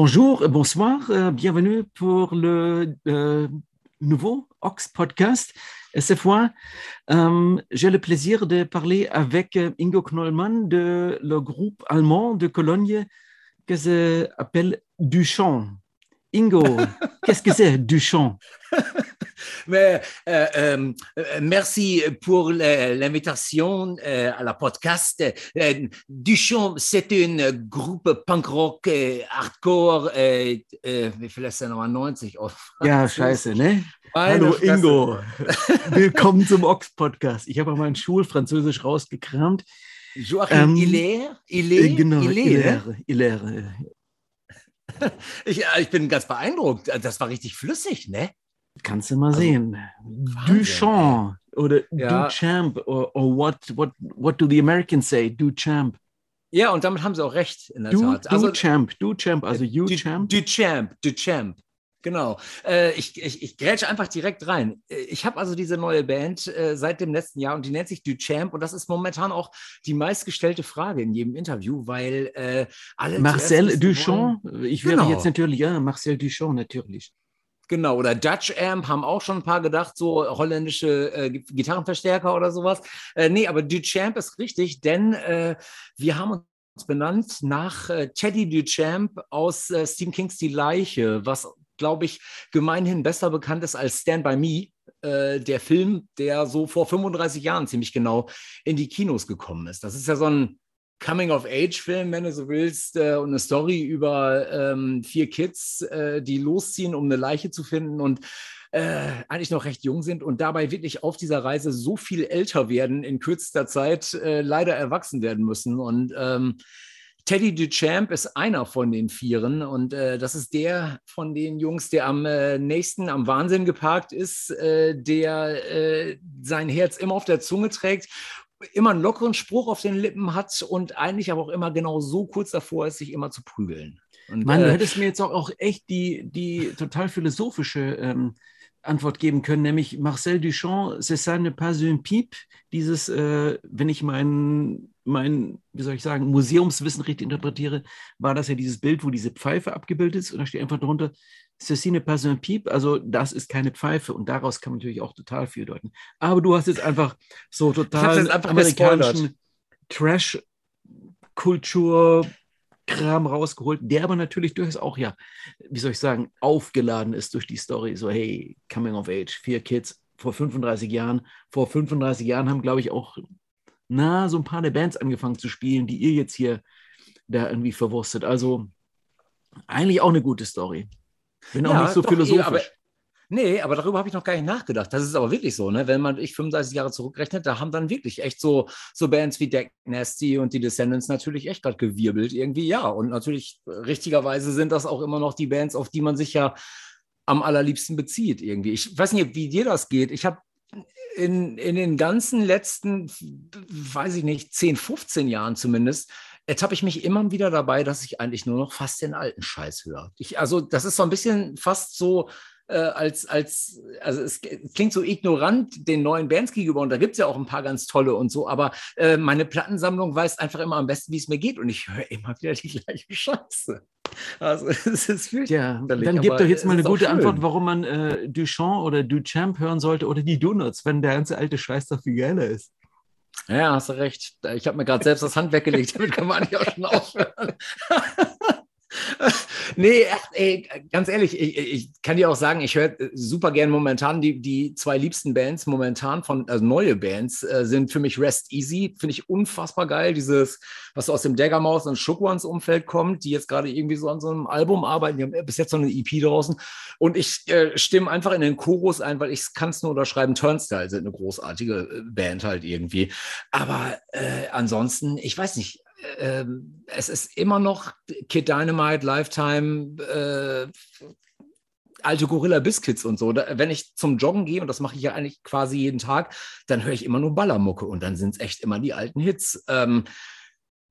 Bonjour, bonsoir, euh, bienvenue pour le euh, nouveau Ox Podcast. Et cette fois, euh, j'ai le plaisir de parler avec euh, Ingo Knollmann de le groupe allemand de Cologne qui s'appelle Duchamp. Ingo, qu'est-ce que c'est Duchamp? Mais, euh, euh, merci pour l'invitation euh, à la podcast. Euh, Duchamp, c'est un groupe punk rock hardcore. Äh, wie viel ist denn noch 90? Oh, Ja, scheiße, ne? Hallo Fresse. Ingo, willkommen zum Ox Podcast. Ich habe mal mein Schulfranzösisch rausgekramt. Joachim Ähm, Hilaire? Hilaire? genau, Hilaire? Hilaire, Hilaire. Ich, ich bin ganz beeindruckt. Das war richtig flüssig, ne? Kannst du mal Also, sehen. Wahnsinn, Duchamp oder Ja. Duchamp or, or what, what, what do the Americans say? Duchamp. Ja, und damit haben sie auch recht, in der Du, Tat. Also, Duchamp, Duchamp, also Du, Duchamp. Duchamp, Duchamp. Genau. Äh, ich, ich, ich grätsche einfach direkt rein. Äh, Ich habe also diese neue Band äh, seit dem letzten Jahr und die nennt sich Duchamp und das ist momentan auch die meistgestellte Frage in jedem Interview, weil äh, alle. Marcel Duchamp. Ich wäre Genau. jetzt natürlich, ja, Marcel Duchamp, natürlich. Genau, oder Dutch Amp haben auch schon ein paar gedacht, so holländische äh, Gi- Gitarrenverstärker oder sowas. Äh, nee, aber Duchamp ist richtig, denn äh, wir haben uns benannt nach äh, Teddy Duchamp aus äh, Stephen Kings Die Leiche, was, glaube ich, gemeinhin besser bekannt ist als Stand By Me, äh, der Film, der so vor 35 Jahren ziemlich genau in die Kinos gekommen ist. Das ist ja so ein Coming-of-Age-Film, wenn du so willst, äh, und eine Story über ähm, vier Kids, äh, die losziehen, um eine Leiche zu finden und äh, eigentlich noch recht jung sind und dabei wirklich auf dieser Reise so viel älter werden, in kürzester Zeit äh, leider erwachsen werden müssen. Und ähm, Teddy Duchamp ist einer von den Vieren und äh, das ist der von den Jungs, der am äh, nächsten am Wahnsinn geparkt ist, der sein Herz immer auf der Zunge trägt, immer einen lockeren Spruch auf den Lippen hat und eigentlich aber auch immer genau so kurz davor ist, sich immer zu prügeln. Und, Mann, du äh, hättest mir jetzt auch, auch echt die, die total philosophische ähm, Antwort geben können, nämlich Marcel Duchamp, c'est ça ne pas un pipe. Dieses, äh, wenn ich mein, mein, wie soll ich sagen, Museumswissen richtig interpretiere, war das ja dieses Bild, wo diese Pfeife abgebildet ist und da steht einfach drunter, ceci ne pas un pipe, also das ist keine Pfeife und daraus kann man natürlich auch total viel deuten. Aber du hast jetzt einfach so total jetzt einfach amerikanischen Trash-Kultur Kram rausgeholt, der aber natürlich durchaus auch, ja, wie soll ich sagen, aufgeladen ist durch die Story. So, hey, Coming of Age, vier Kids vor 35 Jahren. Vor 35 Jahren haben, glaube ich, auch, na, so ein paar der Bands angefangen zu spielen, die ihr jetzt hier da irgendwie verwurstet. Also, eigentlich auch eine gute Story. Bin auch Ja, nicht so doch, eh, philosophisch. aber- Nee, aber darüber habe ich noch gar nicht nachgedacht. Das ist aber wirklich so, ne? Wenn man ich 35 Jahre zurückrechnet, da haben dann wirklich echt so, so Bands wie Deck Nasty und die Descendants natürlich echt gerade gewirbelt irgendwie, ja. Und natürlich richtigerweise sind das auch immer noch die Bands, auf die man sich ja am allerliebsten bezieht irgendwie. Ich weiß nicht, wie dir das geht. Ich habe in, in den ganzen letzten, weiß ich nicht, 10, 15 Jahren zumindest, ertappe ich mich immer wieder dabei, dass ich eigentlich nur noch fast den alten Scheiß höre. Ich, also das ist so ein bisschen fast so, äh, als, als, also es, klingt so ignorant den neuen Bands gegenüber und da gibt es ja auch ein paar ganz tolle und so, aber äh, meine Plattensammlung weiß einfach immer am besten, wie es mir geht und ich höre immer wieder die gleiche Scheiße. Also es ist fürchterlich. Ja, dann gib doch jetzt mal eine gute schön. Antwort, warum man äh, Duchamp oder Duchamp hören sollte oder die Donuts, wenn der ganze alte Scheiß doch viel geiler ist. Ja, hast du recht. Ich habe mir gerade selbst das Hand weggelegt, damit kann man eigentlich auch schon aufhören. nee, ey, ganz ehrlich, ich, ich kann dir auch sagen, ich höre super gern momentan die, die zwei liebsten Bands momentan von, also neue Bands, äh, sind für mich Rest Easy, finde ich unfassbar geil. Dieses, was so aus dem Daggermaus und Shook Ones Umfeld kommt, die jetzt gerade irgendwie so an so einem Album arbeiten. Die haben bis jetzt noch eine EP draußen. Und ich äh, stimme einfach in den Chorus ein, weil ich kann es nur unterschreiben. Turnstile sind eine großartige äh, Band halt irgendwie. Aber äh, ansonsten, ich weiß nicht, ähm, es ist immer noch Kid Dynamite, Lifetime, äh, alte Gorilla Biscuits und so. Da, wenn ich zum Joggen gehe, und das mache ich ja eigentlich quasi jeden Tag, dann höre ich immer nur Ballermucke und dann sind es echt immer die alten Hits. Ähm,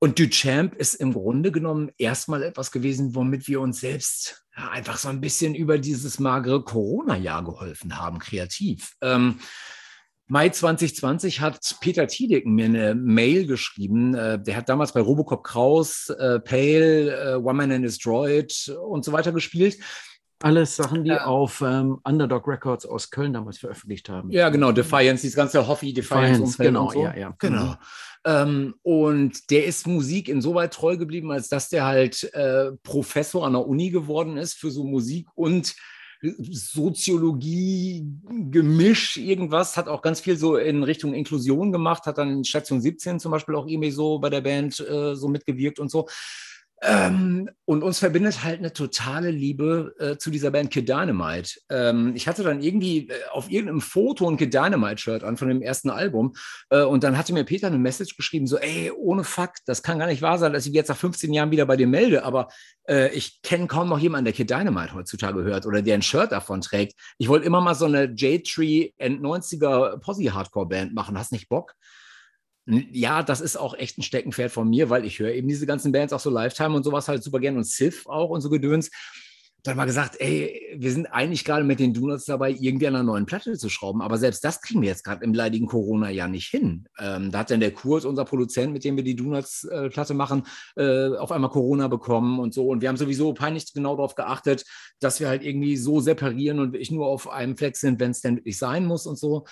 und Duchamp ist im Grunde genommen erstmal etwas gewesen, womit wir uns selbst ja, einfach so ein bisschen über dieses magere Corona-Jahr geholfen haben, kreativ. Ähm, Mai 2020 hat Peter Tiedeken mir eine Mail geschrieben. Äh, der hat damals bei Robocop Kraus, äh, Pale, äh, One Man and His Droid und so weiter gespielt. Alles Sachen, die ja. auf ähm, Underdog Records aus Köln damals veröffentlicht haben. Ja, genau, Defiance, dieses ganze Hoffi Defiance. Defiance genau, so. ja, ja. Genau. Mhm. Ähm, und der ist Musik insoweit treu geblieben, als dass der halt äh, Professor an der Uni geworden ist für so Musik und Soziologie, Gemisch, irgendwas, hat auch ganz viel so in Richtung Inklusion gemacht, hat dann in Station 17 zum Beispiel auch irgendwie so bei der Band äh, so mitgewirkt und so. Ähm, und uns verbindet halt eine totale Liebe äh, zu dieser Band Kid Dynamite. Ähm, ich hatte dann irgendwie äh, auf irgendeinem Foto ein Kid Dynamite-Shirt an von dem ersten Album. Äh, und dann hatte mir Peter eine Message geschrieben: so, ey, ohne Fakt, das kann gar nicht wahr sein, dass ich jetzt nach 15 Jahren wieder bei dir melde, aber äh, ich kenne kaum noch jemanden, der Kid Dynamite heutzutage hört oder der ein Shirt davon trägt. Ich wollte immer mal so eine J-Tree End 90er Posse-Hardcore-Band machen. Hast nicht Bock? Ja, das ist auch echt ein Steckenpferd von mir, weil ich höre eben diese ganzen Bands auch so Lifetime und sowas halt super gern und Sith auch und so Gedöns. Dann mal gesagt, ey, wir sind eigentlich gerade mit den Donuts dabei, irgendwie an einer neuen Platte zu schrauben. Aber selbst das kriegen wir jetzt gerade im leidigen Corona ja nicht hin. Ähm, da hat dann der Kurt, unser Produzent, mit dem wir die Donuts-Platte äh, machen, äh, auf einmal Corona bekommen und so. Und wir haben sowieso peinlich genau darauf geachtet, dass wir halt irgendwie so separieren und ich nur auf einem Fleck sind, wenn es denn wirklich sein muss und so.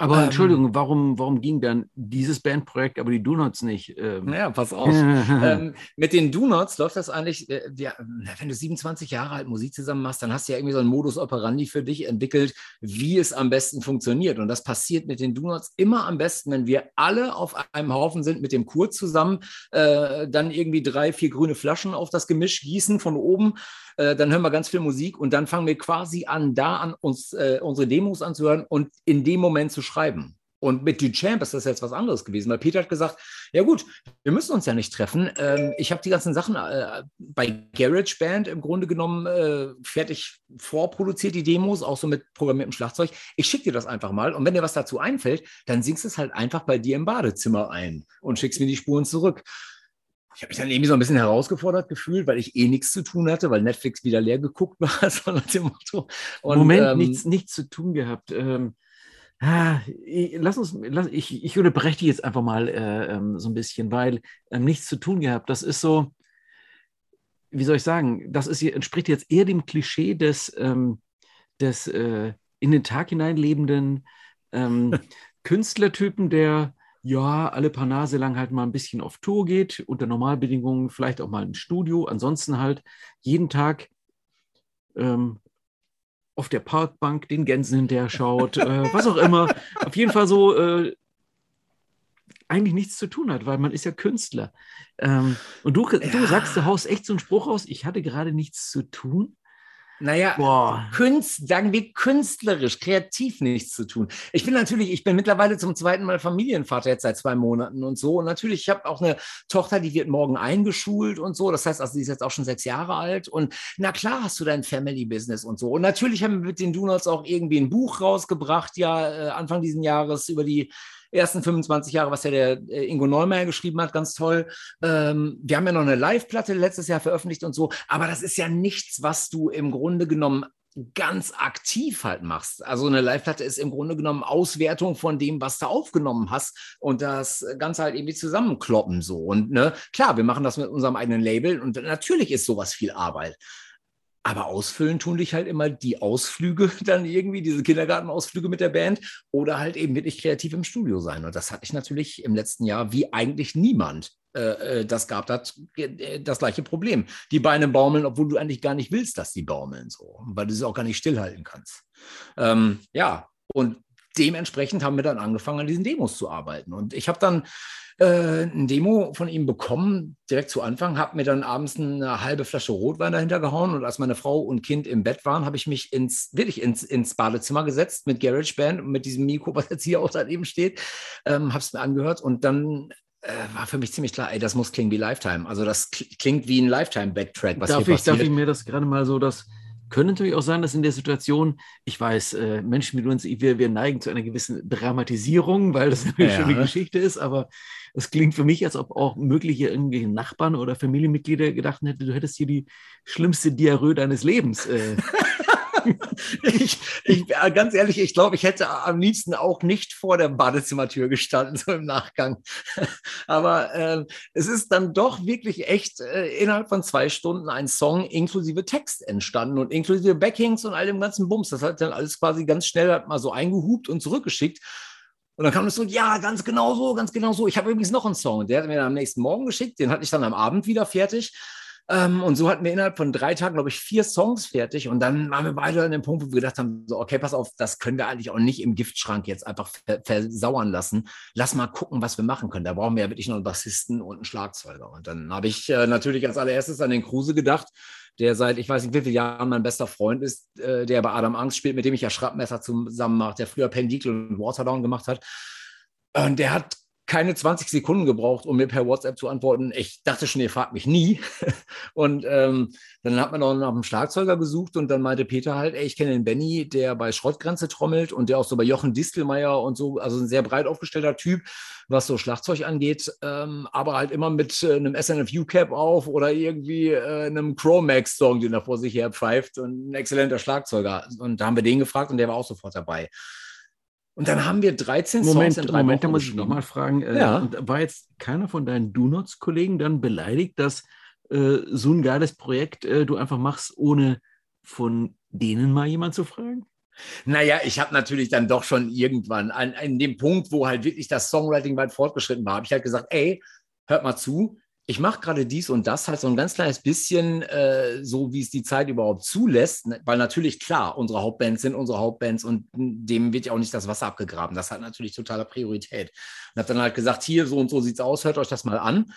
Aber ähm, Entschuldigung, warum, warum ging dann dieses Bandprojekt, aber die Donuts nicht? Ähm? Naja, pass auf. ähm, mit den Donuts läuft das eigentlich, äh, ja, wenn du 27 Jahre alt Musik zusammen machst, dann hast du ja irgendwie so einen Modus operandi für dich entwickelt, wie es am besten funktioniert. Und das passiert mit den Donuts immer am besten, wenn wir alle auf einem Haufen sind mit dem Kurt zusammen, äh, dann irgendwie drei, vier grüne Flaschen auf das Gemisch gießen von oben äh, dann hören wir ganz viel Musik und dann fangen wir quasi an, da an uns äh, unsere Demos anzuhören und in dem Moment zu schreiben. Und mit Duchamp ist das jetzt was anderes gewesen, weil Peter hat gesagt, ja gut, wir müssen uns ja nicht treffen. Ähm, ich habe die ganzen Sachen äh, bei GarageBand im Grunde genommen äh, fertig vorproduziert, die Demos, auch so mit programmiertem Schlagzeug. Ich schicke dir das einfach mal und wenn dir was dazu einfällt, dann singst es halt einfach bei dir im Badezimmer ein und schickst mir die Spuren zurück ich habe mich dann irgendwie so ein bisschen herausgefordert gefühlt, weil ich eh nichts zu tun hatte, weil Netflix wieder leer geguckt war, so nach dem Motto. Und, Moment, ähm, nichts, nichts zu tun gehabt. Ähm, ah, lass uns, lass, ich, ich unterbreche dich jetzt einfach mal äh, ähm, so ein bisschen, weil ähm, nichts zu tun gehabt. Das ist so, wie soll ich sagen, das ist, entspricht jetzt eher dem Klischee des, ähm, des äh, in den Tag hineinlebenden ähm, Künstlertypen, der ja, alle paar Nase lang halt mal ein bisschen auf Tour geht, unter Normalbedingungen vielleicht auch mal ein Studio, ansonsten halt jeden Tag ähm, auf der Parkbank den Gänsen hinterher schaut, äh, was auch immer. Auf jeden Fall so äh, eigentlich nichts zu tun hat, weil man ist ja Künstler. Ähm, und du, ja. du sagst, du haust echt so einen Spruch aus, ich hatte gerade nichts zu tun. Naja, Boah. Künst, sagen wir künstlerisch, kreativ nichts zu tun. Ich bin natürlich, ich bin mittlerweile zum zweiten Mal Familienvater jetzt seit zwei Monaten und so. Und natürlich, ich habe auch eine Tochter, die wird morgen eingeschult und so. Das heißt, also, die ist jetzt auch schon sechs Jahre alt. Und na klar hast du dein Family-Business und so. Und natürlich haben wir mit den Donuts auch irgendwie ein Buch rausgebracht, ja, äh, Anfang diesen Jahres über die ersten 25 Jahre, was ja der äh, Ingo Neumeier geschrieben hat, ganz toll. Ähm, wir haben ja noch eine Live-Platte letztes Jahr veröffentlicht und so, aber das ist ja nichts, was du im Grunde genommen ganz aktiv halt machst. Also eine Live-Platte ist im Grunde genommen Auswertung von dem, was du aufgenommen hast und das Ganze halt irgendwie zusammenkloppen so. Und ne, klar, wir machen das mit unserem eigenen Label und natürlich ist sowas viel Arbeit. Aber ausfüllen tun dich halt immer die Ausflüge dann irgendwie, diese Kindergartenausflüge mit der Band oder halt eben wirklich kreativ im Studio sein. Und das hatte ich natürlich im letzten Jahr wie eigentlich niemand. Äh, äh das gab das, äh, das gleiche Problem. Die Beine baumeln, obwohl du eigentlich gar nicht willst, dass die baumeln, so, weil du sie auch gar nicht stillhalten kannst. Ähm, ja, und dementsprechend haben wir dann angefangen, an diesen Demos zu arbeiten. Und ich habe dann äh, ein Demo von ihm bekommen, direkt zu Anfang, habe mir dann abends eine halbe Flasche Rotwein dahinter gehauen und als meine Frau und Kind im Bett waren, habe ich mich ins, wirklich ins, ins Badezimmer gesetzt mit GarageBand und mit diesem Mikro, was jetzt hier auch daneben steht, ähm, habe es mir angehört und dann äh, war für mich ziemlich klar, ey, das muss klingen wie Lifetime. Also das klingt wie ein Lifetime-Backtrack, darf ich. Darf ich mir das gerade mal so das könnte natürlich auch sein, dass in der Situation, ich weiß, äh, Menschen mit uns, wir, wir neigen zu einer gewissen Dramatisierung, weil das natürlich ja. schon eine Geschichte ist, aber es klingt für mich, als ob auch mögliche irgendwelche Nachbarn oder Familienmitglieder gedacht hätten, du hättest hier die schlimmste Diarrhoe deines Lebens. Äh, ich, ich, ganz ehrlich, ich glaube, ich hätte am liebsten auch nicht vor der Badezimmertür gestanden, so im Nachgang. Aber äh, es ist dann doch wirklich echt äh, innerhalb von zwei Stunden ein Song inklusive Text entstanden und inklusive Backings und all dem ganzen Bums. Das hat dann alles quasi ganz schnell mal so eingehupt und zurückgeschickt. Und dann kam es so, ja, ganz genau so, ganz genau so. Ich habe übrigens noch einen Song. Der hat mir dann am nächsten Morgen geschickt. Den hatte ich dann am Abend wieder fertig. Ähm, und so hatten wir innerhalb von drei Tagen, glaube ich, vier Songs fertig. Und dann waren wir beide an dem Punkt, wo wir gedacht haben: so, okay, pass auf, das können wir eigentlich auch nicht im Giftschrank jetzt einfach versauern lassen. Lass mal gucken, was wir machen können. Da brauchen wir ja wirklich noch einen Bassisten und einen Schlagzeuger. Und dann habe ich äh, natürlich als allererstes an den Kruse gedacht, der seit, ich weiß nicht wie viele Jahren mein bester Freund ist, äh, der bei Adam Angst spielt, mit dem ich ja Schraubmesser zusammen mache, der früher Pendikel und Waterdown gemacht hat. Und der hat keine 20 Sekunden gebraucht, um mir per WhatsApp zu antworten. Ich dachte schon, ihr fragt mich nie. und ähm, dann hat man auch nach einem Schlagzeuger gesucht und dann meinte Peter halt, ey, ich kenne den Benny, der bei Schrottgrenze trommelt und der auch so bei Jochen Distelmeier und so, also ein sehr breit aufgestellter Typ, was so Schlagzeug angeht, ähm, aber halt immer mit äh, einem SNFU-Cap auf oder irgendwie äh, einem Chromax-Song, den er vor sich her pfeift und ein exzellenter Schlagzeuger. Und da haben wir den gefragt und der war auch sofort dabei. Und dann haben wir 13 Moment, Songs in drei Moment, da muss ich nochmal fragen. Äh, ja. war jetzt keiner von deinen Do-Nots-Kollegen dann beleidigt, dass äh, so ein geiles Projekt äh, du einfach machst, ohne von denen mal jemand zu fragen? Naja, ich habe natürlich dann doch schon irgendwann an, an dem Punkt, wo halt wirklich das Songwriting weit fortgeschritten war, habe ich halt gesagt, ey, hört mal zu, ich mache gerade dies und das halt so ein ganz kleines bisschen äh, so, wie es die Zeit überhaupt zulässt, ne, weil natürlich klar, unsere Hauptbands sind unsere Hauptbands und dem wird ja auch nicht das Wasser abgegraben. Das hat natürlich totale Priorität. Und habe dann halt gesagt, hier so und so sieht es aus, hört euch das mal an.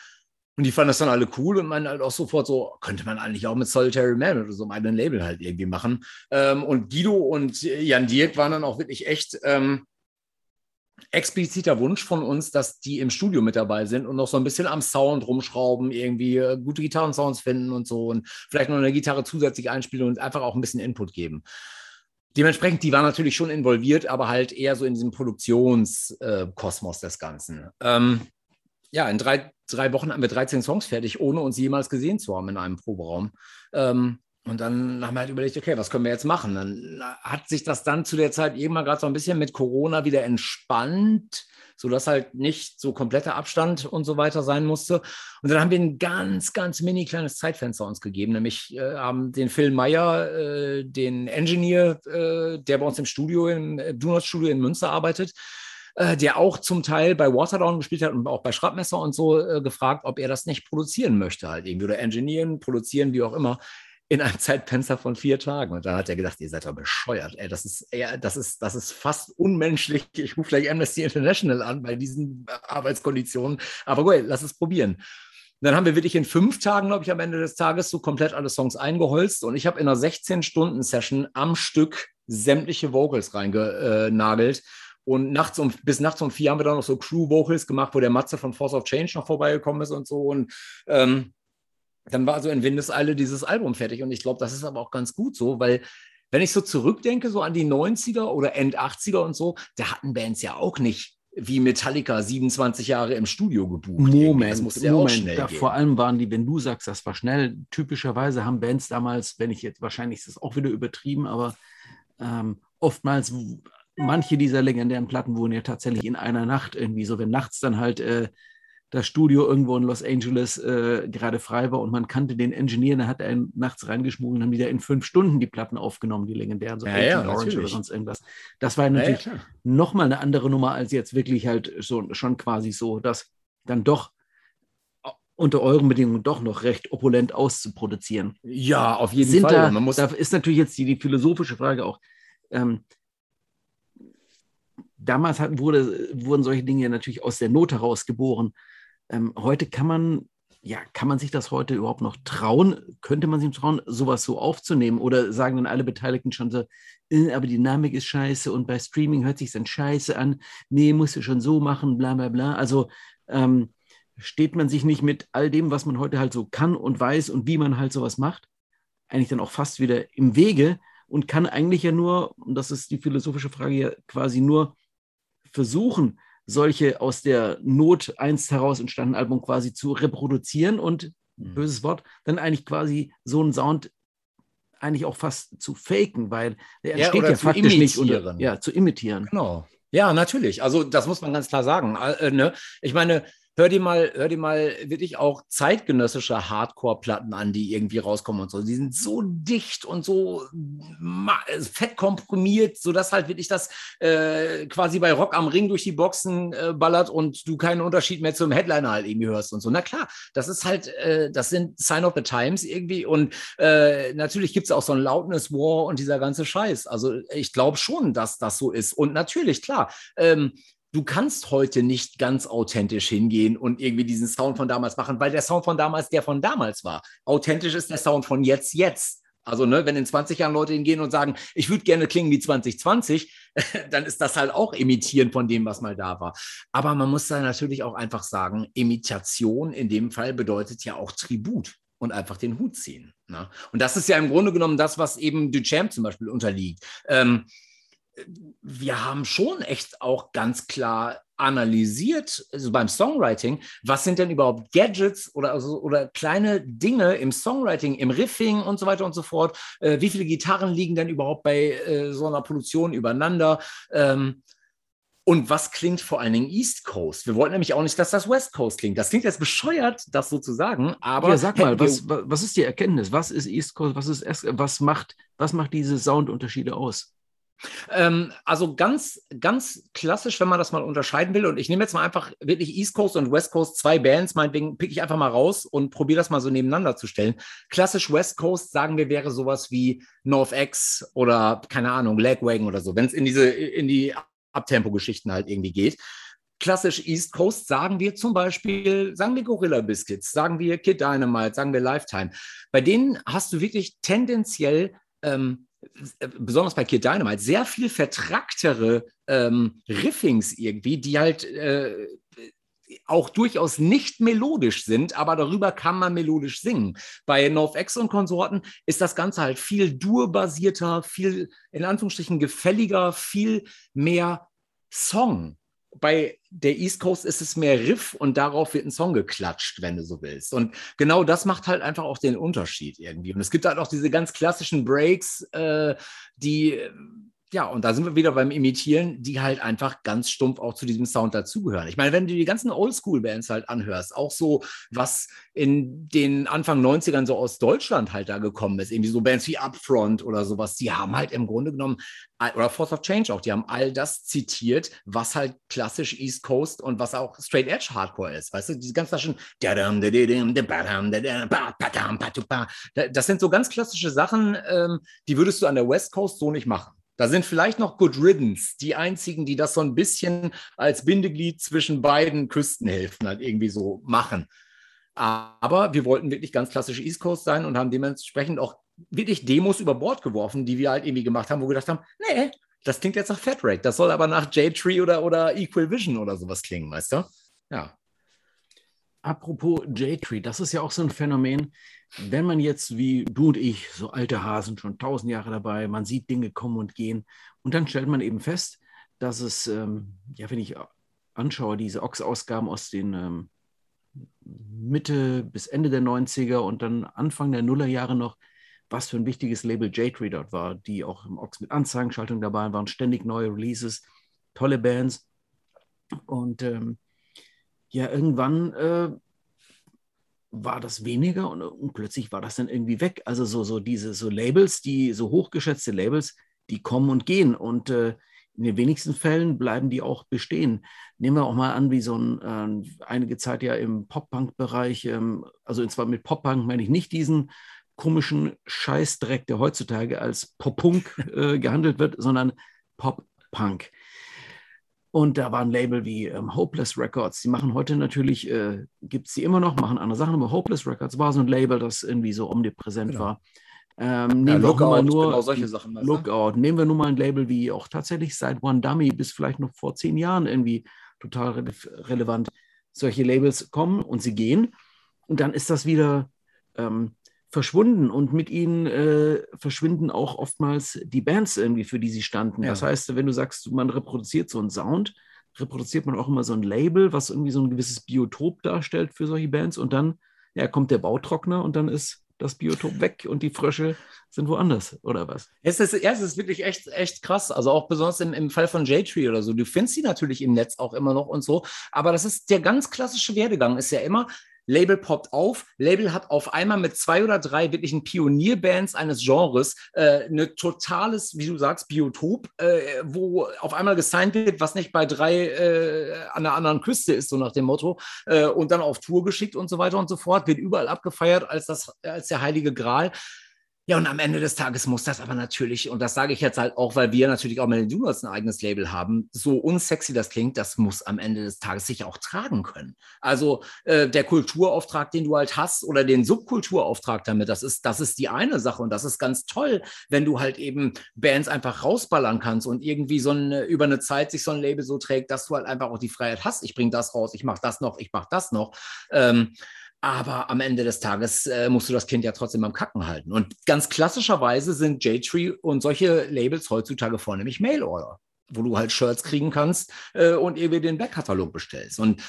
Und die fanden das dann alle cool und meinen halt auch sofort so, könnte man eigentlich auch mit Solitary Man oder so einem Label halt irgendwie machen. Ähm, und Guido und Jan Dirk waren dann auch wirklich echt ähm, expliziter Wunsch von uns, dass die im Studio mit dabei sind und noch so ein bisschen am Sound rumschrauben, irgendwie äh, gute Gitarrensounds finden und so und vielleicht noch eine Gitarre zusätzlich einspielen und einfach auch ein bisschen Input geben. Dementsprechend, die waren natürlich schon involviert, aber halt eher so in diesem Produktionskosmos des Ganzen. Ähm, ja, in drei, drei Wochen haben wir 13 Songs fertig, ohne uns jemals gesehen zu haben in einem Proberaum. Ähm, und dann haben wir halt überlegt, okay, was können wir jetzt machen? Dann hat sich das dann zu der Zeit irgendwann gerade so ein bisschen mit Corona wieder entspannt, sodass halt nicht so kompletter Abstand und so weiter sein musste. Und dann haben wir ein ganz, ganz mini kleines Zeitfenster uns gegeben, nämlich äh, haben den Phil Meyer, äh, den Engineer, äh, der bei uns im Studio, im äh, Donuts Studio in Münster arbeitet, äh, der auch zum Teil bei Waterdown gespielt hat und auch bei Schraubmesser und so äh, gefragt, ob er das nicht produzieren möchte, halt irgendwie oder engineeren, produzieren, wie auch immer in einem Zeitfenster von vier Tagen. Und dann hat er gedacht, ihr seid doch bescheuert. Ey, das ist eher, das ist, das ist fast unmenschlich. Ich rufe gleich Amnesty International an bei diesen Arbeitskonditionen. Aber gut, lass es probieren. Dann haben wir wirklich in fünf Tagen, glaube ich, am Ende des Tages so komplett alle Songs eingeholzt. Und ich habe in einer 16-Stunden-Session am Stück sämtliche Vocals reingenagelt. Und nachts um, bis nachts um vier haben wir dann noch so Crew-Vocals gemacht, wo der Matze von Force of Change noch vorbeigekommen ist und so. Und ähm, dann war so in Windeseile dieses Album fertig. Und ich glaube, das ist aber auch ganz gut so, weil wenn ich so zurückdenke, so an die 90er oder End 80er und so, da hatten Bands ja auch nicht wie Metallica 27 Jahre im Studio gebucht. Moment, das musste Moment, ja auch schnell da, gehen. Vor allem waren die, wenn du sagst, das war schnell, typischerweise haben Bands damals, wenn ich jetzt, wahrscheinlich ist das auch wieder übertrieben, aber ähm, oftmals, manche dieser legendären Platten wurden ja tatsächlich in einer Nacht irgendwie so, wenn nachts dann halt äh, das Studio irgendwo in Los Angeles äh, gerade frei war und man kannte den Engineer, da hat er nachts reingeschmuggelt und haben die da in fünf Stunden die Platten aufgenommen, die legendären, so ja, ja, Orange natürlich. oder sonst irgendwas. Das war natürlich ja, nochmal eine andere Nummer als jetzt wirklich halt so schon quasi so, dass dann doch unter euren Bedingungen doch noch recht opulent auszuproduzieren. Ja, auf jeden Sind Fall. Da, Man muss da ist natürlich jetzt die, die philosophische Frage auch. Ähm, damals hat, wurde, wurden solche Dinge natürlich aus der Not heraus geboren. Ähm, heute kann man, ja, kann man sich das heute überhaupt noch trauen? Könnte man sich trauen, sowas so aufzunehmen? Oder sagen dann alle Beteiligten schon so, äh, aber die Dynamik ist scheiße und bei Streaming hört sich dann scheiße an. Nee, musst du schon so machen, bla bla bla. Also ähm, steht man sich nicht mit all dem, was man heute halt so kann und weiß und wie man halt sowas macht, eigentlich dann auch fast wieder im Wege und kann eigentlich ja nur, und das ist die philosophische Frage ja quasi nur versuchen, solche aus der Not einst heraus entstandenen Album quasi zu reproduzieren und, mhm. böses Wort, dann eigentlich quasi so einen Sound eigentlich auch fast zu faken, weil der entsteht ja, ja faktisch nicht. Unter, ja, zu imitieren. Genau. Ja, natürlich. Also das muss man ganz klar sagen. Äh, ne? Ich meine, hör dir mal, hör dir mal wirklich auch zeitgenössische Hardcore-Platten an, die irgendwie rauskommen und so. Die sind so dicht und so fett komprimiert, sodass halt wirklich das äh, quasi bei Rock am Ring durch die Boxen äh, ballert und du keinen Unterschied mehr zum Headliner halt irgendwie hörst und so. Na klar, das ist halt, äh, das sind Sign of the Times irgendwie und äh, natürlich gibt es auch so ein Loudness War und dieser ganze Scheiß. Also ich glaube schon, dass das so ist. Und natürlich, klar, ähm, du kannst heute nicht ganz authentisch hingehen und irgendwie diesen Sound von damals machen, weil der Sound von damals der von damals war. Authentisch ist der Sound von jetzt, jetzt. Also, ne, wenn in 20 Jahren Leute hingehen und sagen, ich würde gerne klingen wie 2020, dann ist das halt auch Imitieren von dem, was mal da war. Aber man muss da natürlich auch einfach sagen, Imitation in dem Fall bedeutet ja auch Tribut und einfach den Hut ziehen. Ne? Und das ist ja im Grunde genommen das, was eben Duchamp zum Beispiel unterliegt. Ähm, wir haben schon echt auch ganz klar analysiert, also beim Songwriting, was sind denn überhaupt Gadgets oder, also, oder kleine Dinge im Songwriting, im Riffing und so weiter und so fort. Äh, wie viele Gitarren liegen denn überhaupt bei äh, so einer Produktion übereinander? Ähm, und was klingt vor allen Dingen East Coast? Wir wollten nämlich auch nicht, dass das West Coast klingt. Das klingt jetzt bescheuert, das so zu sagen, aber. Ja, sag mal, was, was ist die Erkenntnis? Was ist East Coast? Was, ist, was, macht, was macht diese Soundunterschiede aus? Ähm, also ganz, ganz klassisch, wenn man das mal unterscheiden will. Und ich nehme jetzt mal einfach wirklich East Coast und West Coast, zwei Bands, meinetwegen pick ich einfach mal raus und probiere das mal so nebeneinander zu stellen. Klassisch West Coast, sagen wir, wäre sowas wie NorthX oder, keine Ahnung, Lagwagon oder so, wenn es in diese, in die Abtempo-Geschichten halt irgendwie geht. Klassisch East Coast sagen wir zum Beispiel, sagen wir Gorilla Biscuits, sagen wir Kid Dynamite, sagen wir Lifetime. Bei denen hast du wirklich tendenziell ähm, besonders bei Kid Dynamite, sehr viel vertracktere ähm, Riffings irgendwie, die halt äh, auch durchaus nicht melodisch sind, aber darüber kann man melodisch singen. Bei NorthX und Konsorten ist das Ganze halt viel dur-basierter, viel in Anführungsstrichen gefälliger, viel mehr Song bei der East Coast ist es mehr Riff und darauf wird ein Song geklatscht, wenn du so willst. Und genau das macht halt einfach auch den Unterschied irgendwie. Und es gibt halt auch diese ganz klassischen Breaks, äh, die ja, und da sind wir wieder beim Imitieren, die halt einfach ganz stumpf auch zu diesem Sound dazugehören. Ich meine, wenn du die ganzen Oldschool-Bands halt anhörst, auch so, was in den Anfang 90ern so aus Deutschland halt da gekommen ist, irgendwie so Bands wie Upfront oder sowas, die haben halt im Grunde genommen, oder Force of Change auch, die haben all das zitiert, was halt klassisch East Coast und was auch Straight Edge Hardcore ist. Weißt du, diese ganz klassischen, das sind so ganz klassische Sachen, ähm, die würdest du an der West Coast so nicht machen. Da sind vielleicht noch Good Riddance, die einzigen, die das so ein bisschen als Bindeglied zwischen beiden Küstenhälften halt irgendwie so machen. Aber wir wollten wirklich ganz klassisch East Coast sein und haben dementsprechend auch wirklich Demos über Bord geworfen, die wir halt irgendwie gemacht haben, wo wir gedacht haben, nee, das klingt jetzt nach Fat Rake, das soll aber nach J-Tree oder, oder Equal Vision oder sowas klingen, weißt du? Ja. Apropos J-Tree, das ist ja auch so ein Phänomen, wenn man jetzt wie du und ich, so alte Hasen, schon tausend Jahre dabei, man sieht Dinge kommen und gehen. Und dann stellt man eben fest, dass es, ähm, ja, wenn ich anschaue, diese Ox-Ausgaben aus den ähm, Mitte bis Ende der 90er und dann Anfang der Nullerjahre noch, was für ein wichtiges Label J-Tree dort war, die auch im Ox mit Anzeigenschaltung dabei waren, ständig neue Releases, tolle Bands. Und ähm, ja, irgendwann äh, war das weniger und, und, plötzlich war das dann irgendwie weg. Also so, so diese so Labels, die so hochgeschätzte Labels, die kommen und gehen und äh, in den wenigsten Fällen bleiben die auch bestehen. Nehmen wir auch mal an, wie so ein, äh, einige Zeit ja im Pop-Punk-Bereich, ähm, also zwar mit Pop-Punk meine ich nicht diesen komischen Scheißdreck, der heutzutage als Pop-Punk äh, gehandelt wird, sondern Pop-Punk. Und da war ein Label wie ähm, Hopeless Records. Die machen heute natürlich, äh, gibt es die immer noch, machen andere Sachen, aber Hopeless Records war so ein Label, das irgendwie so omnipräsent genau. war. Ähm, ja, Lookout, mal nur, genau solche Sachen. Lookout. Nehmen wir nur mal ein Label wie auch tatsächlich seit One Dummy bis vielleicht noch vor zehn Jahren irgendwie total re relevant. Solche Labels kommen und sie gehen. Und dann ist das wieder ähm, verschwunden und mit ihnen äh, verschwinden auch oftmals die Bands irgendwie, für die sie standen. Ja. Das heißt, wenn du sagst, man reproduziert so einen Sound, reproduziert man auch immer so ein Label, was irgendwie so ein gewisses Biotop darstellt für solche Bands und dann ja, kommt der Bautrockner und dann ist das Biotop weg und die Frösche sind woanders, oder was? Es ist, ja, es ist wirklich echt, echt krass. Also auch besonders im, im Fall von J-Tree oder so. Du findest sie natürlich im Netz auch immer noch und so. Aber das ist der ganz klassische Werdegang, ist ja immer, Label poppt auf, Label hat auf einmal mit zwei oder drei wirklichen Pionierbands eines Genres äh, eine totales, wie du sagst, Biotop, äh, wo auf einmal gesigned wird, was nicht bei drei äh, an der anderen Küste ist, so nach dem Motto, äh, und dann auf Tour geschickt und so weiter und so fort, wird überall abgefeiert als, das, als der heilige Gral. Ja, und am Ende des Tages muss das aber natürlich, und das sage ich jetzt halt auch, weil wir natürlich auch mit den Donuts ein eigenes Label haben, so unsexy das klingt, das muss am Ende des Tages sich auch tragen können. Also äh, der Kulturauftrag, den du halt hast, oder den Subkulturauftrag damit, das ist, das ist die eine Sache und das ist ganz toll, wenn du halt eben Bands einfach rausballern kannst und irgendwie so eine, über eine Zeit sich so ein Label so trägt, dass du halt einfach auch die Freiheit hast. Ich bringe das raus, ich mache das noch, ich mache das noch. Ähm, aber am Ende des Tages äh, musst du das Kind ja trotzdem am Kacken halten. Und ganz klassischerweise sind J-Tree und solche Labels heutzutage vornehmlich Mail-Order, wo du halt Shirts kriegen kannst äh, und irgendwie den Backkatalog bestellst. Und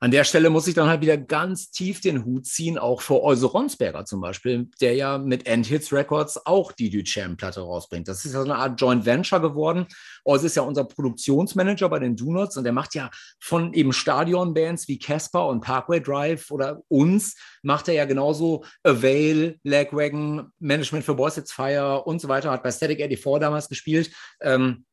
an der Stelle muss ich dann halt wieder ganz tief den Hut ziehen, auch vor Euse Ronsberger zum Beispiel, der ja mit Endhits Records auch die Duchamp-Platte rausbringt. Das ist ja so eine Art Joint Venture geworden. Euse ist ja unser Produktionsmanager bei den Donuts und der macht ja von eben Stadionbands wie Casper und Parkway Drive oder uns, macht er ja genauso Avail, Lagwagon, Management for Boys It's Fire und so weiter, hat bei Static 84 damals gespielt. Ähm,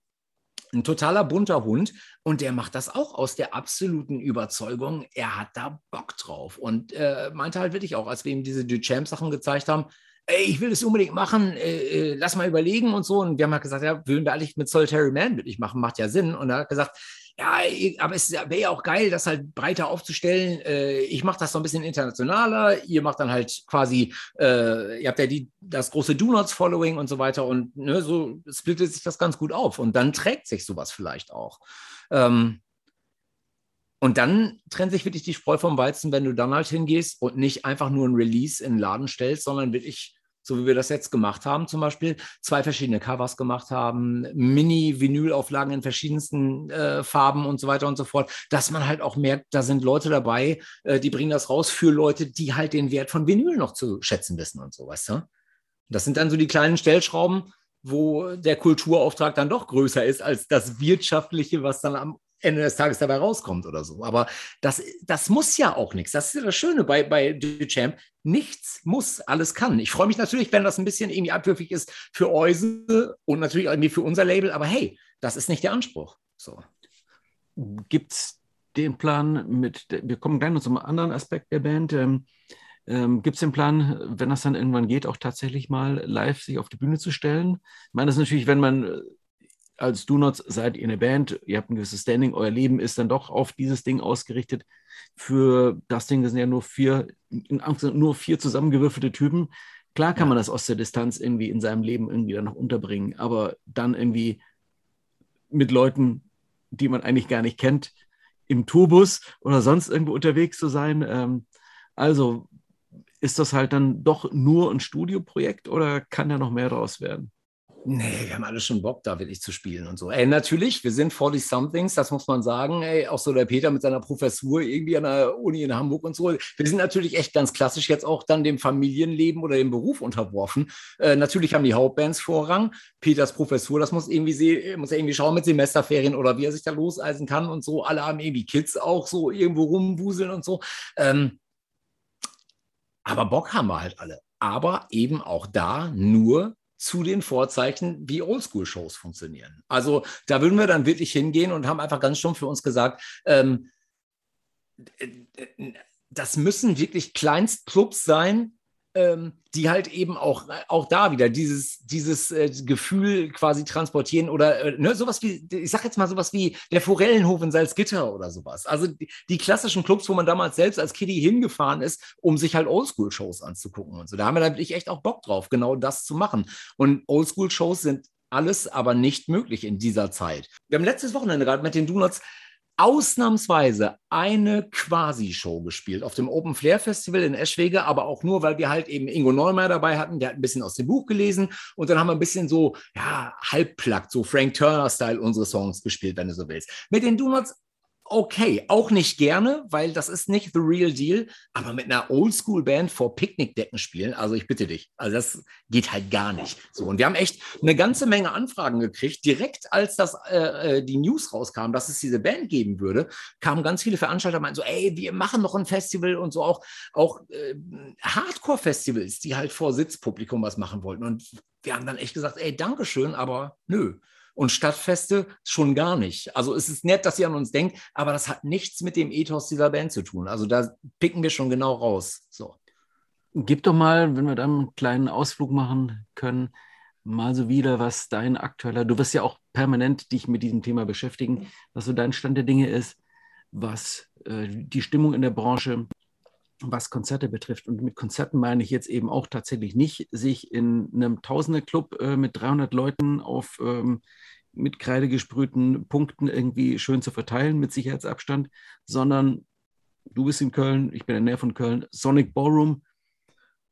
ein totaler bunter Hund und der macht das auch aus der absoluten Überzeugung, er hat da Bock drauf und äh, meinte halt wirklich auch, als wir ihm diese Duchamp-Sachen gezeigt haben, ey, ich will das unbedingt machen, äh, äh, lass mal überlegen und so. Und wir haben halt gesagt, ja, würden wir eigentlich mit Solitary Man wirklich machen, macht ja Sinn. Und er hat gesagt, ja, aber es wäre ja auch geil, das halt breiter aufzustellen. Äh, ich mache das so ein bisschen internationaler. Ihr macht dann halt quasi, äh, ihr habt ja die, das große Do Nots Following und so weiter und ne, so splittet sich das ganz gut auf und dann trägt sich sowas vielleicht auch. Ähm, und dann trennt sich wirklich die Spreu vom Weizen, wenn du dann halt hingehst und nicht einfach nur ein Release in den Laden stellst, sondern wirklich so wie wir das jetzt gemacht haben, zum Beispiel zwei verschiedene Covers gemacht haben, Mini-Vinyl-Auflagen in verschiedensten äh, Farben und so weiter und so fort, dass man halt auch merkt, da sind Leute dabei, äh, die bringen das raus für Leute, die halt den Wert von Vinyl noch zu schätzen wissen und so, weißt? Das sind dann so die kleinen Stellschrauben, wo der Kulturauftrag dann doch größer ist als das Wirtschaftliche, was dann am Ende des Tages dabei rauskommt oder so. Aber das, das muss ja auch nichts. Das ist ja das Schöne bei, bei Duchamp. Nichts muss, alles kann. Ich freue mich natürlich, wenn das ein bisschen irgendwie abwürfig ist für Euse und natürlich irgendwie für unser Label. Aber hey, das ist nicht der Anspruch. So. Gibt es den Plan mit, wir kommen gleich noch zum anderen Aspekt der Band. Ähm, ähm, Gibt es den Plan, wenn das dann irgendwann geht, auch tatsächlich mal live sich auf die Bühne zu stellen? Ich meine, das ist natürlich, wenn man als Do-Nots seid ihr eine Band, ihr habt ein gewisses Standing, euer Leben ist dann doch auf dieses Ding ausgerichtet. Für das Ding sind ja nur vier, nur vier zusammengewürfelte Typen. Klar kann man das aus der Distanz irgendwie in seinem Leben irgendwie dann noch unterbringen, aber dann irgendwie mit Leuten, die man eigentlich gar nicht kennt, im Tourbus oder sonst irgendwo unterwegs zu sein. Ähm, also ist das halt dann doch nur ein Studioprojekt oder kann da noch mehr draus werden? Nee, wir haben alle schon Bock, da wirklich zu spielen und so. Ey, natürlich, wir sind 40 Somethings, das muss man sagen. Ey, auch so der Peter mit seiner Professur irgendwie an der Uni in Hamburg und so. Wir sind natürlich echt ganz klassisch jetzt auch dann dem Familienleben oder dem Beruf unterworfen. Äh, natürlich haben die Hauptbands Vorrang. Peters Professur, das muss irgendwie muss er irgendwie schauen mit Semesterferien oder wie er sich da loseisen kann und so. Alle haben irgendwie Kids auch so irgendwo rumwuseln und so. Ähm, aber Bock haben wir halt alle. Aber eben auch da nur zu den Vorzeichen, wie Oldschool-Shows funktionieren. Also da würden wir dann wirklich hingehen und haben einfach ganz stumpf für uns gesagt, ähm, das müssen wirklich Kleinstclubs sein, ähm, die halt eben auch, auch da wieder dieses, dieses äh, Gefühl quasi transportieren oder äh, ne, sowas wie, ich sag jetzt mal sowas wie der Forellenhof in Salzgitter oder sowas. Also die, die, klassischen Clubs, wo man damals selbst als Kiddie hingefahren ist, um sich halt Oldschool-Shows anzugucken und so. Da haben wir natürlich echt auch Bock drauf, genau das zu machen. Und Oldschool-Shows sind alles aber nicht möglich in dieser Zeit. Wir haben letztes Wochenende gerade mit den Donuts ausnahmsweise eine Quasi-Show gespielt auf dem Open Flair Festival in Eschwege, aber auch nur, weil wir halt eben Ingo Neumeier dabei hatten, der hat ein bisschen aus dem Buch gelesen und dann haben wir ein bisschen so, ja, halbplagt, so Frank Turner-Style unsere Songs gespielt, wenn du so willst. Mit den Donuts okay, auch nicht gerne, weil das ist nicht the real deal, aber mit einer Oldschool-Band vor Picknickdecken spielen, also ich bitte dich, also das geht halt gar nicht. So, und wir haben echt eine ganze Menge Anfragen gekriegt. Direkt als das, äh, äh die News rauskam, dass es diese Band geben würde, kamen ganz viele Veranstalter meinten so, ey, wir machen noch ein Festival und so auch, auch äh, Hardcore-Festivals, die halt vor Sitzpublikum was machen wollten. Und wir haben dann echt gesagt, ey, Dankeschön, aber nö und Stadtfeste schon gar nicht. Also es ist nett, dass ihr an uns denkt, aber das hat nichts mit dem Ethos dieser Band zu tun. Also da picken wir schon genau raus. So. Gib doch mal, wenn wir da einen kleinen Ausflug machen können, mal so wieder, was dein aktueller, du wirst ja auch permanent dich mit diesem Thema beschäftigen, was so dein Stand der Dinge ist, was äh, die Stimmung in der Branche, was Konzerte betrifft. Und mit Konzerten meine ich jetzt eben auch tatsächlich nicht, sich in einem Tausender-Club äh, mit 300 Leuten auf ähm, mit Kreide gesprühten Punkten irgendwie schön zu verteilen mit Sicherheitsabstand, sondern du bist in Köln, ich bin in der Nähe von Köln, Sonic Ballroom,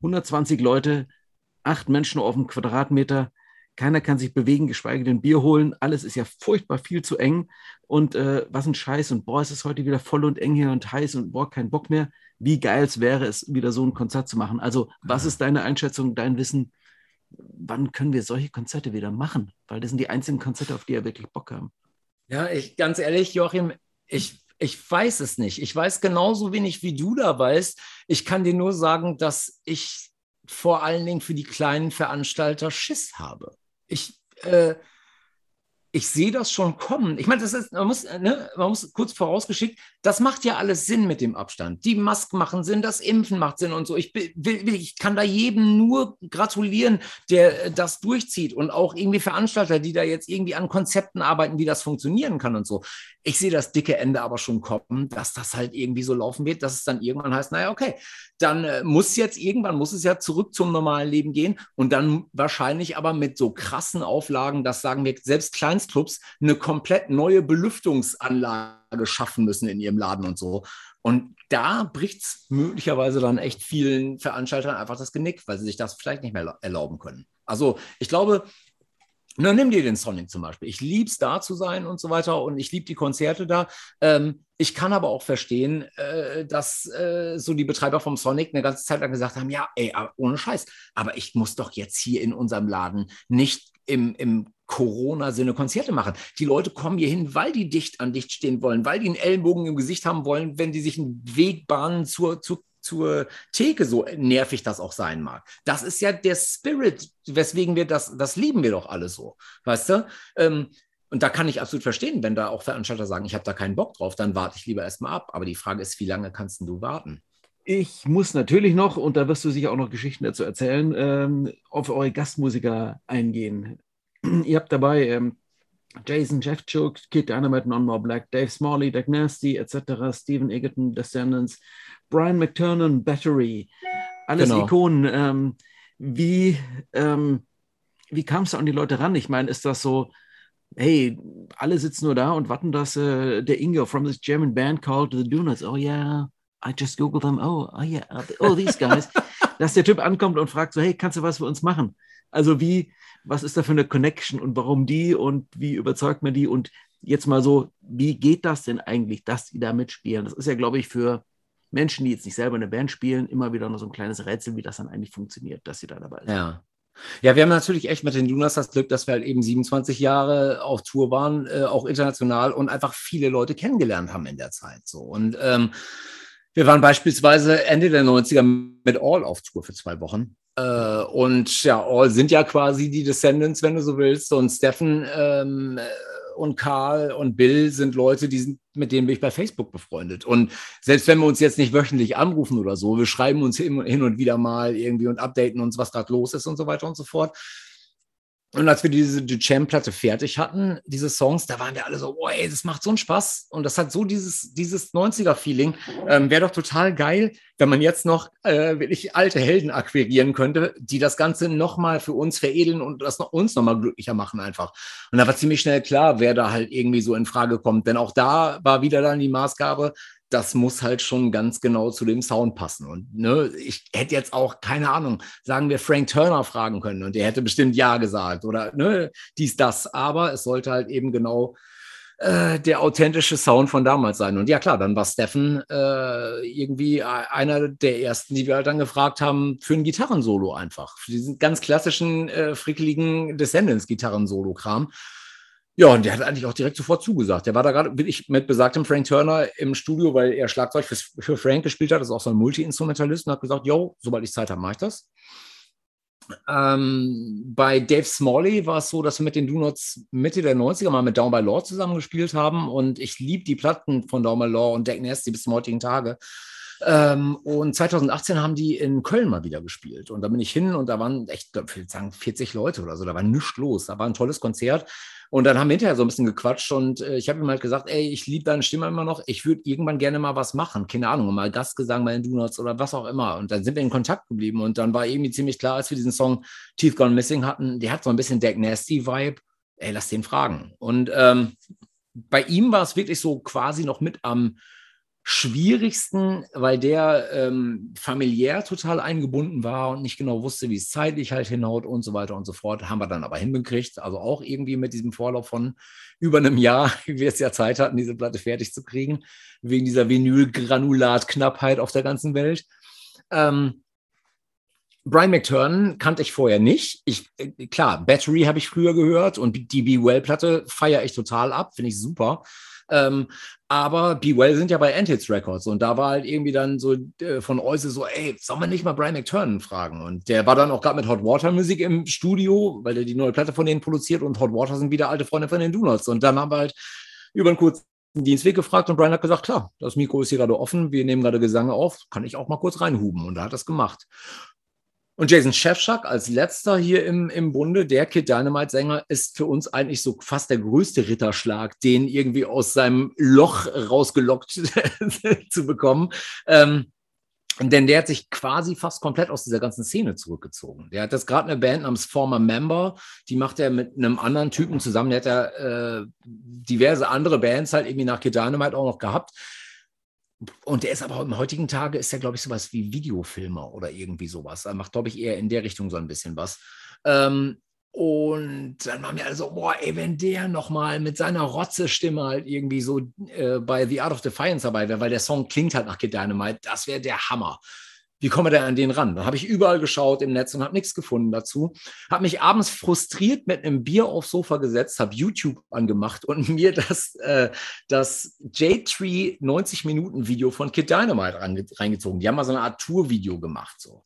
120 Leute, acht Menschen auf dem Quadratmeter, keiner kann sich bewegen, geschweige denn Bier holen. Alles ist ja furchtbar viel zu eng. Und äh, was ein Scheiß. Und boah, es ist heute wieder voll und eng hier und heiß und boah, kein Bock mehr. Wie geil es wäre es, wieder so ein Konzert zu machen. Also, was ist deine Einschätzung, dein Wissen? Wann können wir solche Konzerte wieder machen? Weil das sind die einzigen Konzerte, auf die wir wirklich Bock haben. Ja, ich ganz ehrlich, Joachim, ich, ich weiß es nicht. Ich weiß genauso wenig, wie du da weißt. Ich kann dir nur sagen, dass ich vor allen Dingen für die kleinen Veranstalter Schiss habe ich, äh, ich sehe das schon kommen. Ich meine, das ist, man muss, ne, man muss kurz vorausgeschickt, das macht ja alles Sinn mit dem Abstand. Die Masken machen Sinn, das Impfen macht Sinn und so. Ich, will, ich kann da jedem nur gratulieren, der äh, das durchzieht und auch irgendwie Veranstalter, die da jetzt irgendwie an Konzepten arbeiten, wie das funktionieren kann und so. Ich sehe das dicke Ende aber schon kommen, dass das halt irgendwie so laufen wird, dass es dann irgendwann heißt, naja, okay, dann äh, muss jetzt irgendwann, muss es ja zurück zum normalen Leben gehen und dann wahrscheinlich aber mit so krassen Auflagen, dass sagen wir selbst Kleinstclubs eine komplett neue Belüftungsanlage schaffen müssen in ihrem Laden und so. Und da bricht es möglicherweise dann echt vielen Veranstaltern einfach das Genick, weil sie sich das vielleicht nicht mehr erlauben können. Also ich glaube, na, nimm dir den Sonic zum Beispiel. Ich liebe es, da zu sein und so weiter und ich liebe die Konzerte da. Ähm, ich kann aber auch verstehen, äh, dass äh, so die Betreiber vom Sonic eine ganze Zeit lang gesagt haben, ja, ey, ohne Scheiß, aber ich muss doch jetzt hier in unserem Laden nicht im, im Corona-Sinne Konzerte machen. Die Leute kommen hier hin, weil die dicht an dicht stehen wollen, weil die einen Ellenbogen im Gesicht haben wollen, wenn die sich einen Weg bahnen zur, zur zur Theke, so nervig das auch sein mag. Das ist ja der Spirit, weswegen wir das, das lieben wir doch alle so, weißt du? Ähm, und da kann ich absolut verstehen, wenn da auch Veranstalter sagen, ich habe da keinen Bock drauf, dann warte ich lieber erstmal ab. Aber die Frage ist, wie lange kannst du warten? Ich muss natürlich noch, und da wirst du sicher auch noch Geschichten dazu erzählen, ähm, auf eure Gastmusiker eingehen. Ihr habt dabei ähm, Jason Jeffchuk, Kid Dynamite, Non More Black, Dave Smalley, Doug Nasty etc., Stephen Egerton, Descendants, Brian McTurnan, Battery, alles genau. Ikonen. Ähm, wie ähm, wie kam es an die Leute ran? Ich meine, ist das so, hey, alle sitzen nur da und warten, dass äh, der Ingo from this German band called The Donuts, oh yeah, I just googled them, oh, oh yeah, oh, these guys, dass der Typ ankommt und fragt so, hey, kannst du was für uns machen? Also wie, was ist da für eine Connection und warum die und wie überzeugt man die und jetzt mal so, wie geht das denn eigentlich, dass die da mitspielen? Das ist ja, glaube ich, für Menschen, die jetzt nicht selber eine Band spielen, immer wieder noch so ein kleines Rätsel, wie das dann eigentlich funktioniert, dass sie da dabei sind. Ja. Ja, wir haben natürlich echt mit den Lunas das Glück, dass wir halt eben 27 Jahre auf Tour waren, äh, auch international und einfach viele Leute kennengelernt haben in der Zeit. So. Und ähm, wir waren beispielsweise Ende der 90er mit All auf Tour für zwei Wochen. Äh, und ja, All sind ja quasi die Descendants, wenn du so willst. Und Steffen ähm, und Karl und Bill sind Leute, die sind, mit denen bin ich bei Facebook befreundet. Und selbst wenn wir uns jetzt nicht wöchentlich anrufen oder so, wir schreiben uns hin und wieder mal irgendwie und updaten uns, was gerade los ist und so weiter und so fort. Und als wir diese Jam-Platte fertig hatten, diese Songs, da waren wir alle so, oh, ey, das macht so einen Spaß. Und das hat so dieses, dieses 90er-Feeling. Ähm, Wäre doch total geil, wenn man jetzt noch äh, wirklich alte Helden akquirieren könnte, die das Ganze nochmal für uns veredeln und das noch, uns nochmal glücklicher machen einfach. Und da war ziemlich schnell klar, wer da halt irgendwie so in Frage kommt. Denn auch da war wieder dann die Maßgabe, das muss halt schon ganz genau zu dem Sound passen. Und ne, ich hätte jetzt auch, keine Ahnung, sagen wir Frank Turner fragen können und der hätte bestimmt Ja gesagt oder ne, dies, das. Aber es sollte halt eben genau äh, der authentische Sound von damals sein. Und ja, klar, dann war Steffen äh, irgendwie einer der ersten, die wir halt dann gefragt haben für ein Gitarrensolo einfach. Für diesen ganz klassischen, äh, frickeligen Descendants-Gitarrensolo-Kram. Ja, und der hat eigentlich auch direkt sofort zugesagt. Der war da gerade wirklich mit besagtem Frank Turner im Studio, weil er Schlagzeug für, für Frank gespielt hat. Das ist auch so ein Multi-Instrumentalist und hat gesagt, yo, sobald ich Zeit habe, mache ich das. Ähm, bei Dave Smalley war es so, dass wir mit den Donuts Mitte der 90er mal mit Down by Law zusammengespielt haben und ich liebe die Platten von Down by Law und Deck Nasty bis zum heutigen Tage. Ähm, und 2018 haben die in Köln mal wieder gespielt. Und da bin ich hin und da waren echt, ich würde sagen, 40 Leute oder so. Da war nichts los. Da war ein tolles Konzert. Und dann haben wir hinterher so ein bisschen gequatscht und äh, ich habe ihm halt gesagt, ey, ich liebe deine Stimme immer noch. Ich würde irgendwann gerne mal was machen. Keine Ahnung, mal Gastgesang bei den Donuts oder was auch immer. Und dann sind wir in Kontakt geblieben und dann war irgendwie ziemlich klar, als wir diesen Song Teeth Gone Missing hatten, der hat so ein bisschen Deck Nasty Vibe. Ey, lass den fragen. Und ähm, bei ihm war es wirklich so quasi noch mit am schwierigsten, weil der ähm, familiär total eingebunden war und nicht genau wusste, wie es zeitlich halt hinhaut und so weiter und so fort. Haben wir dann aber hinbekriegt. Also auch irgendwie mit diesem Vorlauf von über einem Jahr, wie wir es ja Zeit hatten, diese Platte fertig zu kriegen, wegen dieser Vinylgranulatknappheit auf der ganzen Welt. Ähm, Brian McTurnan kannte ich vorher nicht. Ich, äh, klar, Battery habe ich früher gehört und die Be Well-Platte feiere ich total ab, finde ich super. Ähm, aber Be Well sind ja bei Antids Records und da war halt irgendwie dann so äh, von Euse so, ey, soll man nicht mal Brian McTurnan fragen? Und der war dann auch gerade mit Hot Water Musik im Studio, weil er die neue Platte von denen produziert und Hot Water sind wieder alte Freunde von den Donuts. Und dann haben wir halt über einen kurzen Dienstweg gefragt und Brian hat gesagt, klar, das Mikro ist hier gerade offen, wir nehmen gerade Gesang auf, kann ich auch mal kurz reinhuben. Und da hat das gemacht. Und Jason Shefchak als letzter hier im, im Bunde, der Kid Dynamite-Sänger, ist für uns eigentlich so fast der größte Ritterschlag, den irgendwie aus seinem Loch rausgelockt zu bekommen. Ähm, denn der hat sich quasi fast komplett aus dieser ganzen Szene zurückgezogen. Der hat das gerade eine Band namens Former Member, die macht er mit einem anderen Typen zusammen. Der hat ja äh, diverse andere Bands halt irgendwie nach Kid Dynamite auch noch gehabt. Und der ist aber im heutigen Tage, ist ja, glaube ich, sowas wie Videofilmer oder irgendwie sowas. Er macht, glaube ich, eher in der Richtung so ein bisschen was. Ähm, und dann waren wir alle so, boah, ey, wenn der nochmal mit seiner Rotze-Stimme halt irgendwie so äh, bei The Art of Defiance dabei wäre, weil der Song klingt halt nach Kid Dynamite, das wäre der Hammer wie kommen wir denn an den ran? Dann habe ich überall geschaut im Netz und habe nichts gefunden dazu. Habe mich abends frustriert mit einem Bier aufs Sofa gesetzt, habe YouTube angemacht und mir das, äh, das J-Tree 90-Minuten-Video von Kid Dynamite reingezogen. Die haben mal so eine Art Tour-Video gemacht. So.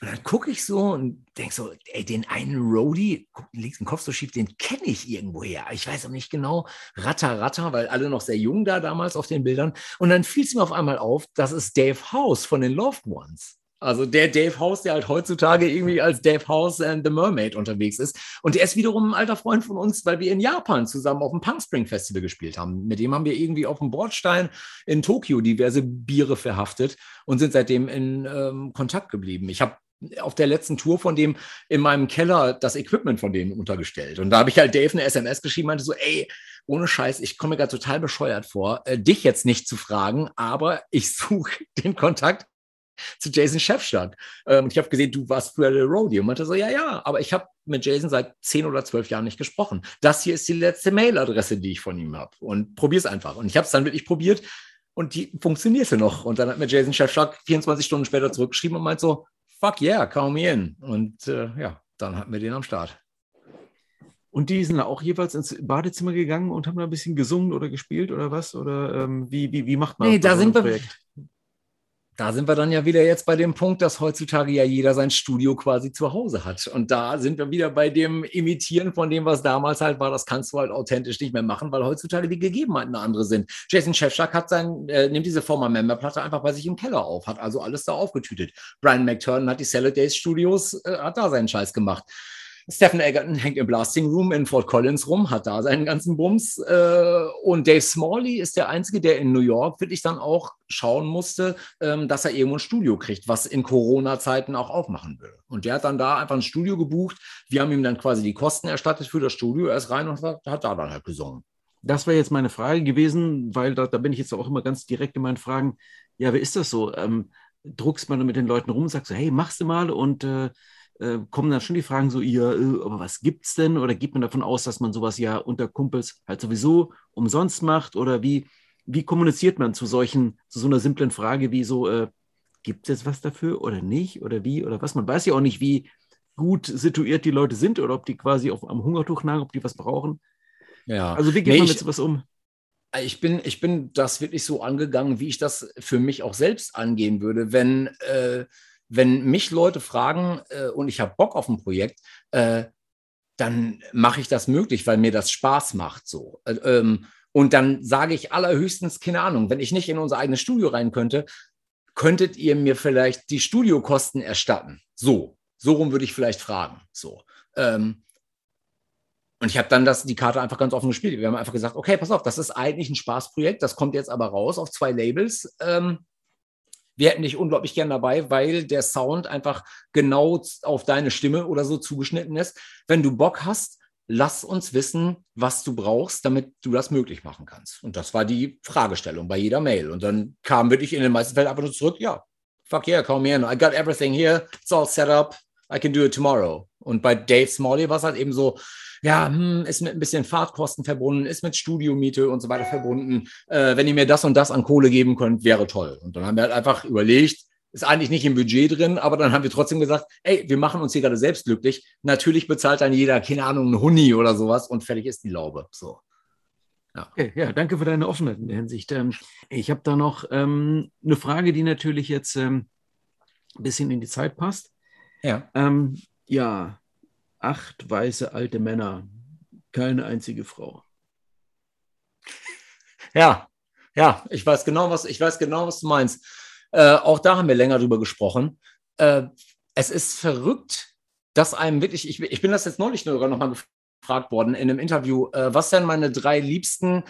Und dann gucke ich so und denke so, ey, den einen Roadie, links den Kopf so schief, den kenne ich irgendwoher. Ich weiß auch nicht genau, Ratter, Ratter, weil alle noch sehr jung da damals auf den Bildern. Und dann fiel es mir auf einmal auf, das ist Dave House von den Loved Ones. Also der Dave House, der halt heutzutage irgendwie als Dave House and the Mermaid unterwegs ist. Und der ist wiederum ein alter Freund von uns, weil wir in Japan zusammen auf dem Punk Spring Festival gespielt haben. Mit dem haben wir irgendwie auf dem Bordstein in Tokio diverse Biere verhaftet und sind seitdem in ähm, Kontakt geblieben. Ich habe auf der letzten Tour von dem in meinem Keller das Equipment von denen untergestellt. Und da habe ich halt Dave eine SMS geschrieben, meinte so, ey, ohne Scheiß, ich komme mir gerade total bescheuert vor, äh, dich jetzt nicht zu fragen, aber ich suche den Kontakt zu Jason Chefstadt. Ähm, und ich habe gesehen, du warst früher der Rodeo. Und meinte so, ja, ja, aber ich habe mit Jason seit zehn oder zwölf Jahren nicht gesprochen. Das hier ist die letzte Mailadresse, die ich von ihm habe. Und probier's einfach. Und ich habe es dann wirklich probiert und die funktionierte noch. Und dann hat mir Jason Chefstadt 24 Stunden später zurückgeschrieben und meint so, fuck yeah, kaum in. Und äh, ja, dann hatten wir den am Start. Und die sind auch jeweils ins Badezimmer gegangen und haben da ein bisschen gesungen oder gespielt oder was? Oder ähm, wie, wie, wie macht man nee, da sind wir, da sind wir dann ja wieder jetzt bei dem Punkt, dass heutzutage ja jeder sein Studio quasi zu Hause hat. Und da sind wir wieder bei dem Imitieren von dem, was damals halt war. Das kannst du halt authentisch nicht mehr machen, weil heutzutage die Gegebenheiten andere sind. Jason Shefchak hat sein, äh, nimmt diese Former Member Platte einfach bei sich im Keller auf, hat also alles da aufgetütet. Brian McTurnan hat die Salad Days Studios, äh, hat da seinen Scheiß gemacht. Stephen Egerton hängt im Blasting Room in Fort Collins rum, hat da seinen ganzen Bums. Äh, und Dave Smalley ist der Einzige, der in New York wirklich dann auch schauen musste, ähm, dass er irgendwo ein Studio kriegt, was in Corona-Zeiten auch aufmachen will. Und der hat dann da einfach ein Studio gebucht. Wir haben ihm dann quasi die Kosten erstattet für das Studio. Er ist rein und hat, da dann halt gesungen. Das wäre jetzt meine Frage gewesen, weil da, da, bin ich jetzt auch immer ganz direkt in meinen Fragen. Ja, wie ist das so? Ähm, druckst man mit den Leuten rum, sagst du, hey, machst du mal und äh, äh, kommen dann schon die Fragen so, ihr, äh, aber was gibt's denn? Oder geht man davon aus, dass man sowas ja unter Kumpels halt sowieso umsonst macht? Oder wie, wie kommuniziert man zu solchen, zu so einer simplen Frage wie so, äh, gibt es jetzt was dafür oder nicht? Oder wie oder was? Man weiß ja auch nicht, wie gut situiert die Leute sind oder ob die quasi auf, am Hungertuch nagen, ob die was brauchen. Ja. Also wie geht Nee, man mit sowas um? Ich bin, ich bin das wirklich so angegangen, wie ich das für mich auch selbst angehen würde. Wenn, äh, wenn mich Leute fragen äh, und ich habe Bock auf ein Projekt, äh, dann mache ich das möglich, weil mir das Spaß macht. So. Äh, ähm, und dann sage ich allerhöchstens, keine Ahnung, wenn ich nicht in unser eigenes Studio rein könnte, könntet ihr mir vielleicht die Studiokosten erstatten? So, so rum würde ich vielleicht fragen. So. Ähm, und ich habe dann das, die Karte einfach ganz offen gespielt. Wir haben einfach gesagt, okay, pass auf, das ist eigentlich ein Spaßprojekt, das kommt jetzt aber raus auf zwei Labels. Ähm, wir hätten dich unglaublich gern dabei, weil der Sound einfach genau auf deine Stimme oder so zugeschnitten ist. Wenn du Bock hast, lass uns wissen, was du brauchst, damit du das möglich machen kannst. Und das war die Fragestellung bei jeder Mail. Und dann kam wirklich in den meisten Fällen einfach nur zurück, ja, fuck yeah, come in. I got everything here. It's all set up. I can do it tomorrow. Und bei Dave Smalley war es halt eben so, ja, hm, ist mit ein bisschen Fahrtkosten verbunden, ist mit Studiomiete und so weiter verbunden. Äh, wenn ihr mir das und das an Kohle geben könnt, wäre toll. Und dann haben wir halt einfach überlegt, ist eigentlich nicht im Budget drin, aber dann haben wir trotzdem gesagt, ey, wir machen uns hier gerade selbst glücklich. Natürlich bezahlt dann jeder, keine Ahnung, einen Huni oder sowas und fertig ist die Laube. So. Okay, ja, danke für deine Offenheit in der Hinsicht. Ähm, ich habe da noch ähm, eine Frage, die natürlich jetzt ähm, ein bisschen in die Zeit passt. Ja. Ähm, ja, acht weiße alte Männer, keine einzige Frau. Ja, ja, ich weiß genau, was, ich weiß genau, was du meinst. Äh, auch da haben wir länger drüber gesprochen. Äh, es ist verrückt, dass einem wirklich, ich, ich bin das jetzt neulich sogar nochmal gefragt worden in einem Interview, äh, was denn meine drei liebsten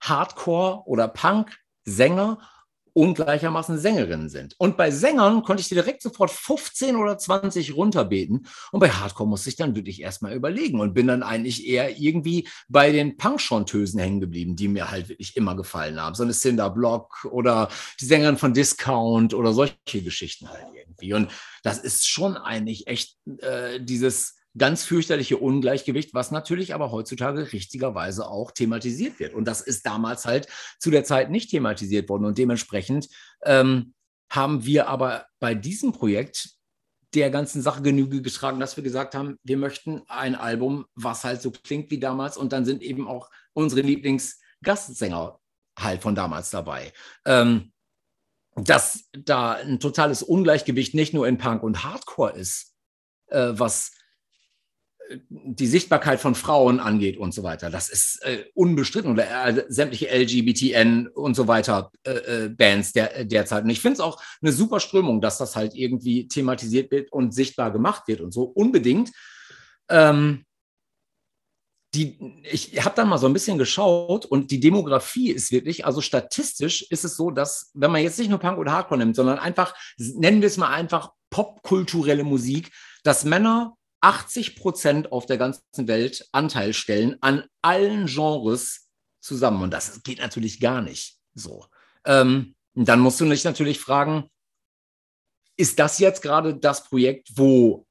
Hardcore- oder Punk-Sänger und gleichermaßen Sängerinnen sind. Und bei Sängern konnte ich dir direkt sofort 15 oder 20 runterbeten. Und bei Hardcore musste ich dann wirklich erstmal überlegen und bin dann eigentlich eher irgendwie bei den Punk-Chantösen hängen geblieben, die mir halt wirklich immer gefallen haben. So eine Cinder Block oder die Sängerin von Discount oder solche Geschichten halt irgendwie. Und das ist schon eigentlich echt äh, dieses ganz fürchterliche Ungleichgewicht, was natürlich aber heutzutage richtigerweise auch thematisiert wird. Und das ist damals halt zu der Zeit nicht thematisiert worden. Und dementsprechend ähm, haben wir aber bei diesem Projekt der ganzen Sache Genüge getragen, dass wir gesagt haben, wir möchten ein Album, was halt so klingt wie damals. Und dann sind eben auch unsere Lieblingsgastsänger halt von damals dabei. Ähm, dass da ein totales Ungleichgewicht nicht nur in Punk und Hardcore ist, äh, was die Sichtbarkeit von Frauen angeht und so weiter. Das ist äh, unbestritten oder äh, sämtliche LGBTN und so weiter äh, äh, Bands der, derzeit. Und ich finde es auch eine super Strömung, dass das halt irgendwie thematisiert wird und sichtbar gemacht wird und so unbedingt. Ähm, die, ich habe dann mal so ein bisschen geschaut und die Demografie ist wirklich, also statistisch ist es so, dass, wenn man jetzt nicht nur Punk oder Hardcore nimmt, sondern einfach, nennen wir es mal einfach popkulturelle Musik, dass Männer 80 Prozent auf der ganzen Welt Anteil stellen an allen Genres zusammen. Und das geht natürlich gar nicht so. Ähm, dann musst du dich natürlich fragen, ist das jetzt gerade das Projekt, wo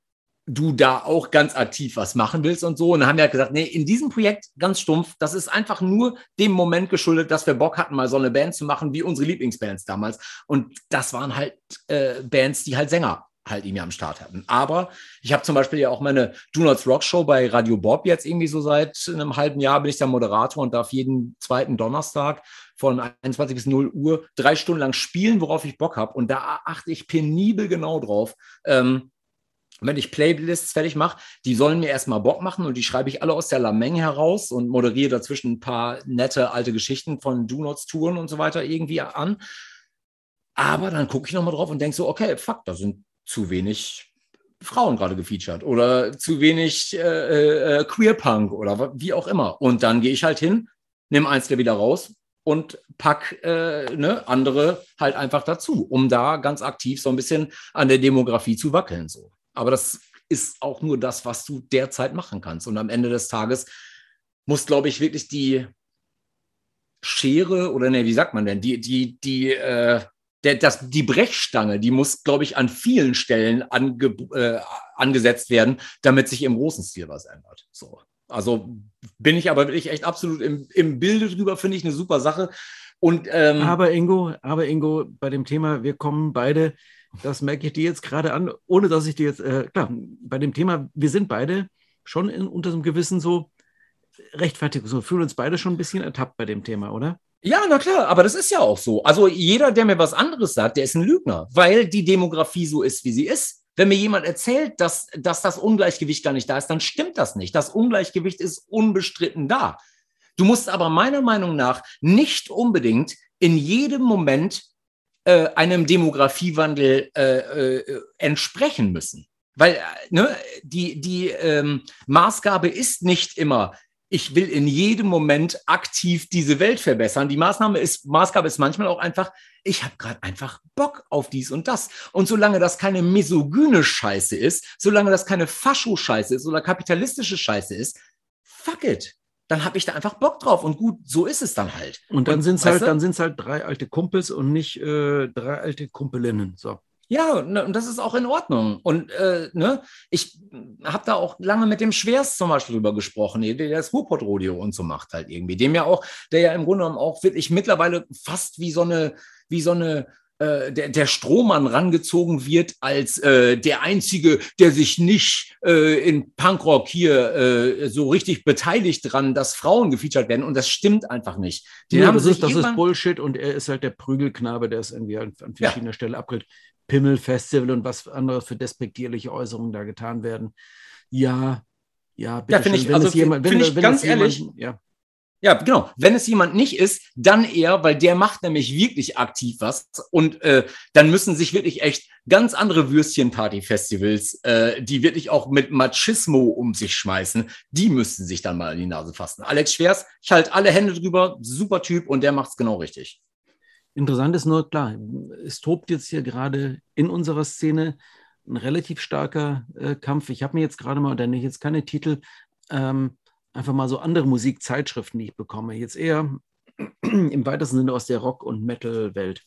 du da auch ganz aktiv was machen willst und so. Und dann haben wir halt gesagt, nee, in diesem Projekt ganz stumpf, das ist einfach nur dem Moment geschuldet, dass wir Bock hatten, mal so eine Band zu machen, wie unsere Lieblingsbands damals. Und das waren halt äh, Bands, die halt Sänger halt irgendwie am Start hatten. Aber ich habe zum Beispiel ja auch meine Do Nots Rock Show bei Radio Bob jetzt irgendwie so seit einem halben Jahr bin ich da Moderator und darf jeden zweiten Donnerstag von 21 bis 0 Uhr drei Stunden lang spielen, worauf ich Bock habe. Und da achte ich penibel genau drauf. Ähm, wenn ich Playlists fertig mache, die sollen mir erstmal Bock machen und die schreibe ich alle aus der Lameng heraus und moderiere dazwischen ein paar nette alte Geschichten von Do Nots Touren und so weiter irgendwie an. Aber dann gucke ich nochmal drauf und denke so, okay, fuck, da sind zu wenig Frauen gerade gefeatured oder zu wenig äh, äh, Queerpunk oder wie auch immer. Und dann gehe ich halt hin, nehme eins der wieder raus und pack äh, ne, andere halt einfach dazu, um da ganz aktiv so ein bisschen an der Demografie zu wackeln. So. Aber das ist auch nur das, was du derzeit machen kannst. Und am Ende des Tages muss, glaube ich, wirklich die Schere oder ne, wie sagt man denn, die, die, die, äh, der, das, die Brechstange, die muss, glaube ich, an vielen Stellen ange, äh, angesetzt werden, damit sich im großen Stil was ändert. So. Also bin ich aber wirklich echt absolut im, im Bilde drüber, finde ich eine super Sache. Und, ähm, aber Ingo, aber Ingo, bei dem Thema, wir kommen beide, das merke ich dir jetzt gerade an, ohne dass ich dir jetzt, äh, klar, bei dem Thema, wir sind beide schon in, unter so einem gewissen so Rechtfertigung, so fühlen uns beide schon ein bisschen ertappt bei dem Thema, oder? Ja, na klar, aber das ist ja auch so. Also jeder, der mir was anderes sagt, der ist ein Lügner, weil die Demografie so ist, wie sie ist. Wenn mir jemand erzählt, dass, dass das Ungleichgewicht gar nicht da ist, dann stimmt das nicht. Das Ungleichgewicht ist unbestritten da. Du musst aber meiner Meinung nach nicht unbedingt in jedem Moment äh, einem Demografiewandel äh, äh, entsprechen müssen. Weil äh, ne, die, die ähm, Maßgabe ist nicht immer, ich will in jedem Moment aktiv diese Welt verbessern. Die Maßnahme ist, Maßgabe ist manchmal auch einfach, ich habe gerade einfach Bock auf dies und das. Und solange das keine misogyne Scheiße ist, solange das keine Fascho-Scheiße ist oder kapitalistische Scheiße ist, fuck it. Dann habe ich da einfach Bock drauf und gut, so ist es dann halt. Und dann sind es halt, dann sind's halt drei alte Kumpels und nicht äh, drei alte Kumpelinnen. So. Ja, ne, und das ist auch in Ordnung. Und äh, ne, ich habe da auch lange mit dem Schwerst zum Beispiel drüber gesprochen, der das Ruhrpott-Rodeo und so macht halt irgendwie. Dem ja auch, der ja im Grunde genommen auch wirklich mittlerweile fast wie so eine, wie so eine äh, der, der Strohmann rangezogen wird als äh, der Einzige, der sich nicht äh, in Punkrock hier äh, so richtig beteiligt dran, dass Frauen gefeatured werden. Und das stimmt einfach nicht. Den ja, das, ist, das ist Bullshit und er ist halt der Prügelknabe, der es irgendwie an, an verschiedener ja. Stelle abgilt. Pimmelfestival und was anderes für despektierliche Äußerungen da getan werden. Ja, ja, bitte ja, finde ich, also jemand, wenn, ich wenn ganz ehrlich, jemand, ja. Ja, genau. Wenn es jemand nicht ist, dann eher, weil der macht nämlich wirklich aktiv was. Und äh, dann müssen sich wirklich echt ganz andere Würstchen-Party-Festivals, äh, die wirklich auch mit Machismo um sich schmeißen, die müssten sich dann mal in die Nase fassen. Alex Schwers, ich halte alle Hände drüber, super Typ und der macht es genau richtig. Interessant ist nur, klar, es tobt jetzt hier gerade in unserer Szene ein relativ starker äh, Kampf. Ich habe mir jetzt gerade mal, denn ich jetzt keine Titel, ähm, einfach mal so andere Musikzeitschriften, die ich bekomme. Jetzt eher im weitesten Sinne aus der Rock- und Metal-Welt,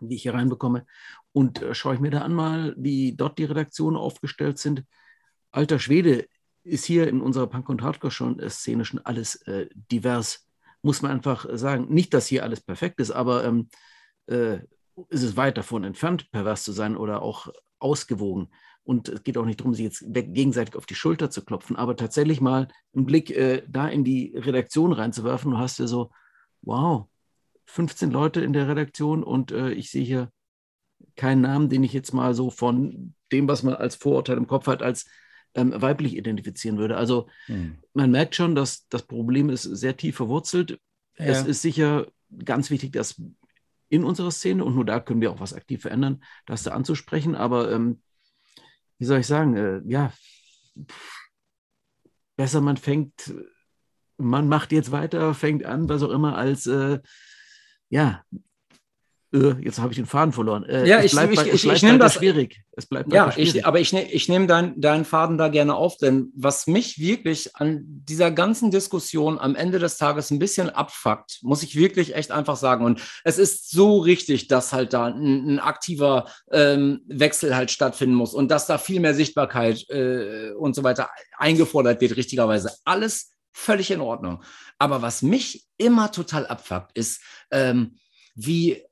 die ich hier reinbekomme. Und äh, schaue ich mir da an mal, wie dort die Redaktionen aufgestellt sind. Alter Schwede ist hier in unserer Punk- und Hardcore-Szene schon alles äh, divers muss man einfach sagen, nicht, dass hier alles perfekt ist, aber ähm, äh, ist es weit davon entfernt, pervers zu sein oder auch ausgewogen. Und es geht auch nicht darum, sich jetzt gegenseitig auf die Schulter zu klopfen, aber tatsächlich mal einen Blick äh, da in die Redaktion reinzuwerfen. Du hast ja so, wow, 15 Leute in der Redaktion und äh, ich sehe hier keinen Namen, den ich jetzt mal so von dem, was man als Vorurteil im Kopf hat, als ähm, weiblich identifizieren würde. Also hm. man merkt schon, dass das Problem ist sehr tief verwurzelt. Ja. Es ist sicher ganz wichtig, dass in unserer Szene, und nur da können wir auch was aktiv verändern, das da anzusprechen. Aber ähm, wie soll ich sagen, äh, ja, besser man fängt, man macht jetzt weiter, fängt an, was auch immer, als äh, ja, jetzt habe ich den Faden verloren. Äh, ja, ich, ich, ich, ich nehme das schwierig. Es bleibt ja, schwierig. Ich, aber ich, ne, ich nehme deinen dein Faden da gerne auf, denn was mich wirklich an dieser ganzen Diskussion am Ende des Tages ein bisschen abfuckt, muss ich wirklich echt einfach sagen. Und es ist so richtig, dass halt da ein, ein aktiver ähm, Wechsel halt stattfinden muss und dass da viel mehr Sichtbarkeit äh, und so weiter eingefordert wird, richtigerweise. Alles völlig in Ordnung. Aber was mich immer total abfuckt, ist, ähm, wie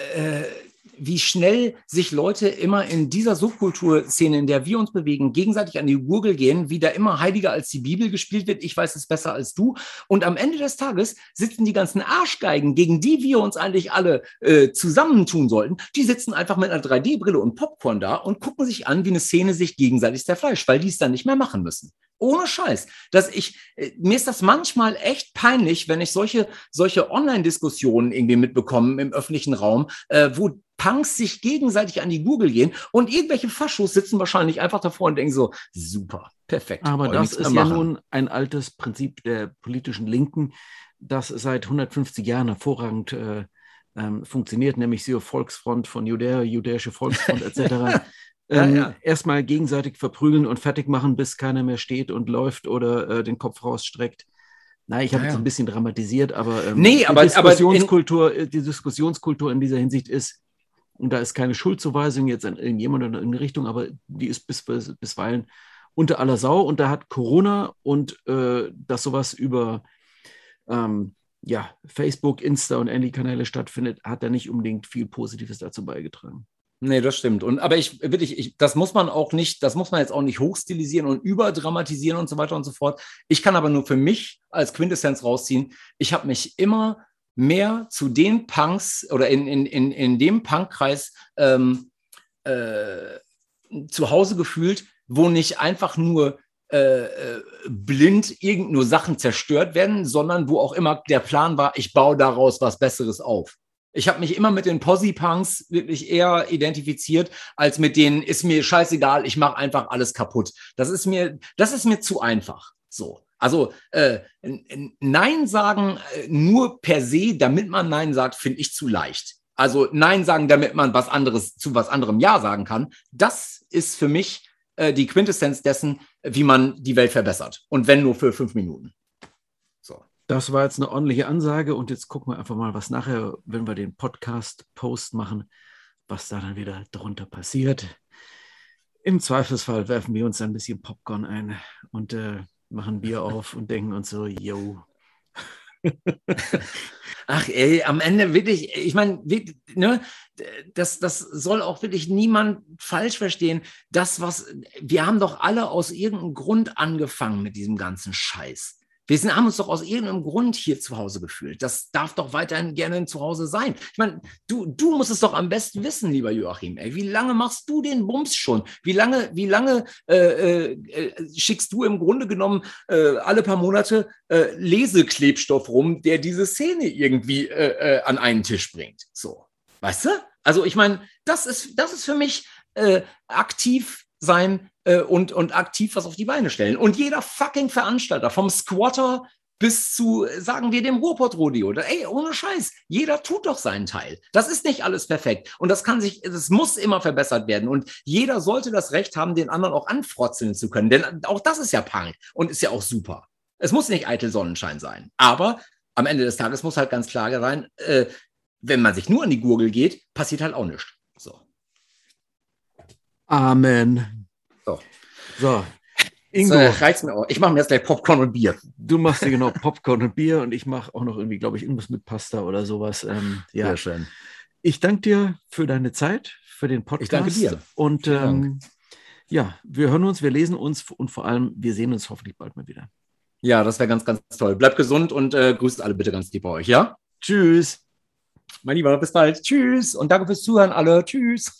äh, wie schnell sich Leute immer in dieser Subkulturszene, in der wir uns bewegen, gegenseitig an die Gurgel gehen, wie da immer heiliger als die Bibel gespielt wird. Ich weiß es besser als du. Und am Ende des Tages sitzen die ganzen Arschgeigen, gegen die wir uns eigentlich alle äh, zusammentun sollten, die sitzen einfach mit einer 3D-Brille und Popcorn da und gucken sich an, wie eine Szene sich gegenseitig zerfleischt, weil die es dann nicht mehr machen müssen. Ohne Scheiß. Dass ich, äh, mir ist das manchmal echt peinlich, wenn ich solche, solche Online-Diskussionen irgendwie mitbekomme im öffentlichen Raum, äh, wo Punks sich gegenseitig an die Google gehen und irgendwelche Faschos sitzen wahrscheinlich einfach davor und denken so, super, perfekt. Aber das ist ja nun ein altes Prinzip der politischen Linken, das seit 150 Jahren hervorragend äh, ähm, funktioniert, nämlich siehe Volksfront von Judäa, Judäische Volksfront etc. ähm, ja, ja. erstmal gegenseitig verprügeln und fertig machen, bis keiner mehr steht und läuft oder äh, den Kopf rausstreckt. Nein, ich habe ja, jetzt ein bisschen dramatisiert, aber, ähm, nee, aber, die, Diskussionskultur, aber in, die Diskussionskultur in dieser Hinsicht ist, und da ist keine Schuldzuweisung jetzt an irgendjemand oder in irgendeine Richtung, aber die ist bis, bis, bisweilen unter aller Sau. Und da hat Corona und äh, dass sowas über ähm, ja, Facebook, Insta und ähnliche Kanäle stattfindet, hat da nicht unbedingt viel Positives dazu beigetragen. Nee, das stimmt. Und aber ich wirklich, ich, das muss man auch nicht, das muss man jetzt auch nicht hochstilisieren und überdramatisieren und so weiter und so fort. Ich kann aber nur für mich als Quintessenz rausziehen, ich habe mich immer mehr zu den Punks oder in, in, in, in dem Punkkreis ähm, äh, zu Hause gefühlt, wo nicht einfach nur äh, äh, blind irgend nur Sachen zerstört werden, sondern wo auch immer der Plan war, ich baue daraus was Besseres auf. Ich habe mich immer mit den Posse-Punks wirklich eher identifiziert, als mit denen ist mir scheißegal, ich mache einfach alles kaputt. Das ist mir, das ist mir zu einfach. So. Also äh, Nein sagen äh, nur per se, damit man Nein sagt, finde ich zu leicht. Also Nein sagen, damit man was anderes zu was anderem Ja sagen kann, das ist für mich äh, die Quintessenz dessen, wie man die Welt verbessert. Und wenn nur für fünf Minuten. Das war jetzt eine ordentliche Ansage und jetzt gucken wir einfach mal, was nachher, wenn wir den Podcast-Post machen, was da dann wieder drunter passiert. Im Zweifelsfall werfen wir uns ein bisschen Popcorn ein und äh, machen Bier auf und denken uns so, yo. Ach ey, am Ende wirklich, ich meine, ne, das, das soll auch wirklich niemand falsch verstehen. Das, was, wir haben doch alle aus irgendeinem Grund angefangen mit diesem ganzen Scheiß. Wir sind, haben uns doch aus irgendeinem Grund hier zu Hause gefühlt. Das darf doch weiterhin gerne zu Hause sein. Ich meine, du, du musst es doch am besten wissen, lieber Joachim. Ey. Wie lange machst du den Bums schon? Wie lange, wie lange äh, äh, schickst du im Grunde genommen äh, alle paar Monate äh, Leseklebstoff rum, der diese Szene irgendwie äh, äh, an einen Tisch bringt? So, weißt du? Also ich meine, das ist, das ist für mich aktiv sein äh, und, und aktiv was auf die Beine stellen. Und jeder fucking Veranstalter, vom Squatter bis zu, sagen wir, dem Ruhrpott-Rodeo. Ey, ohne Scheiß, jeder tut doch seinen Teil. Das ist nicht alles perfekt. Und das kann sich, das muss immer verbessert werden. Und jeder sollte das Recht haben, den anderen auch anfrotzeln zu können. Denn auch das ist ja Punk und ist ja auch super. Es muss nicht eitel Sonnenschein sein. Aber am Ende des Tages muss halt ganz klar sein, äh, wenn man sich nur an die Gurgel geht, passiert halt auch nichts. So. Amen. So. So. Ingo. Das mir auch. Ich mache mir jetzt gleich Popcorn und Bier. Du machst dir genau Popcorn und Bier und ich mache auch noch irgendwie, glaube ich, irgendwas mit Pasta oder sowas. Ähm, ja. Sehr schön. Ich danke dir für deine Zeit, für den Podcast. Ich danke dir. Und ähm, ja, wir hören uns, wir lesen uns und vor allem, wir sehen uns hoffentlich bald mal wieder. Ja, das wäre ganz, ganz toll. Bleibt gesund und äh, grüßt alle bitte ganz lieb bei euch, ja? Tschüss. Mein Lieber, bis bald. Tschüss und danke fürs Zuhören alle. Tschüss.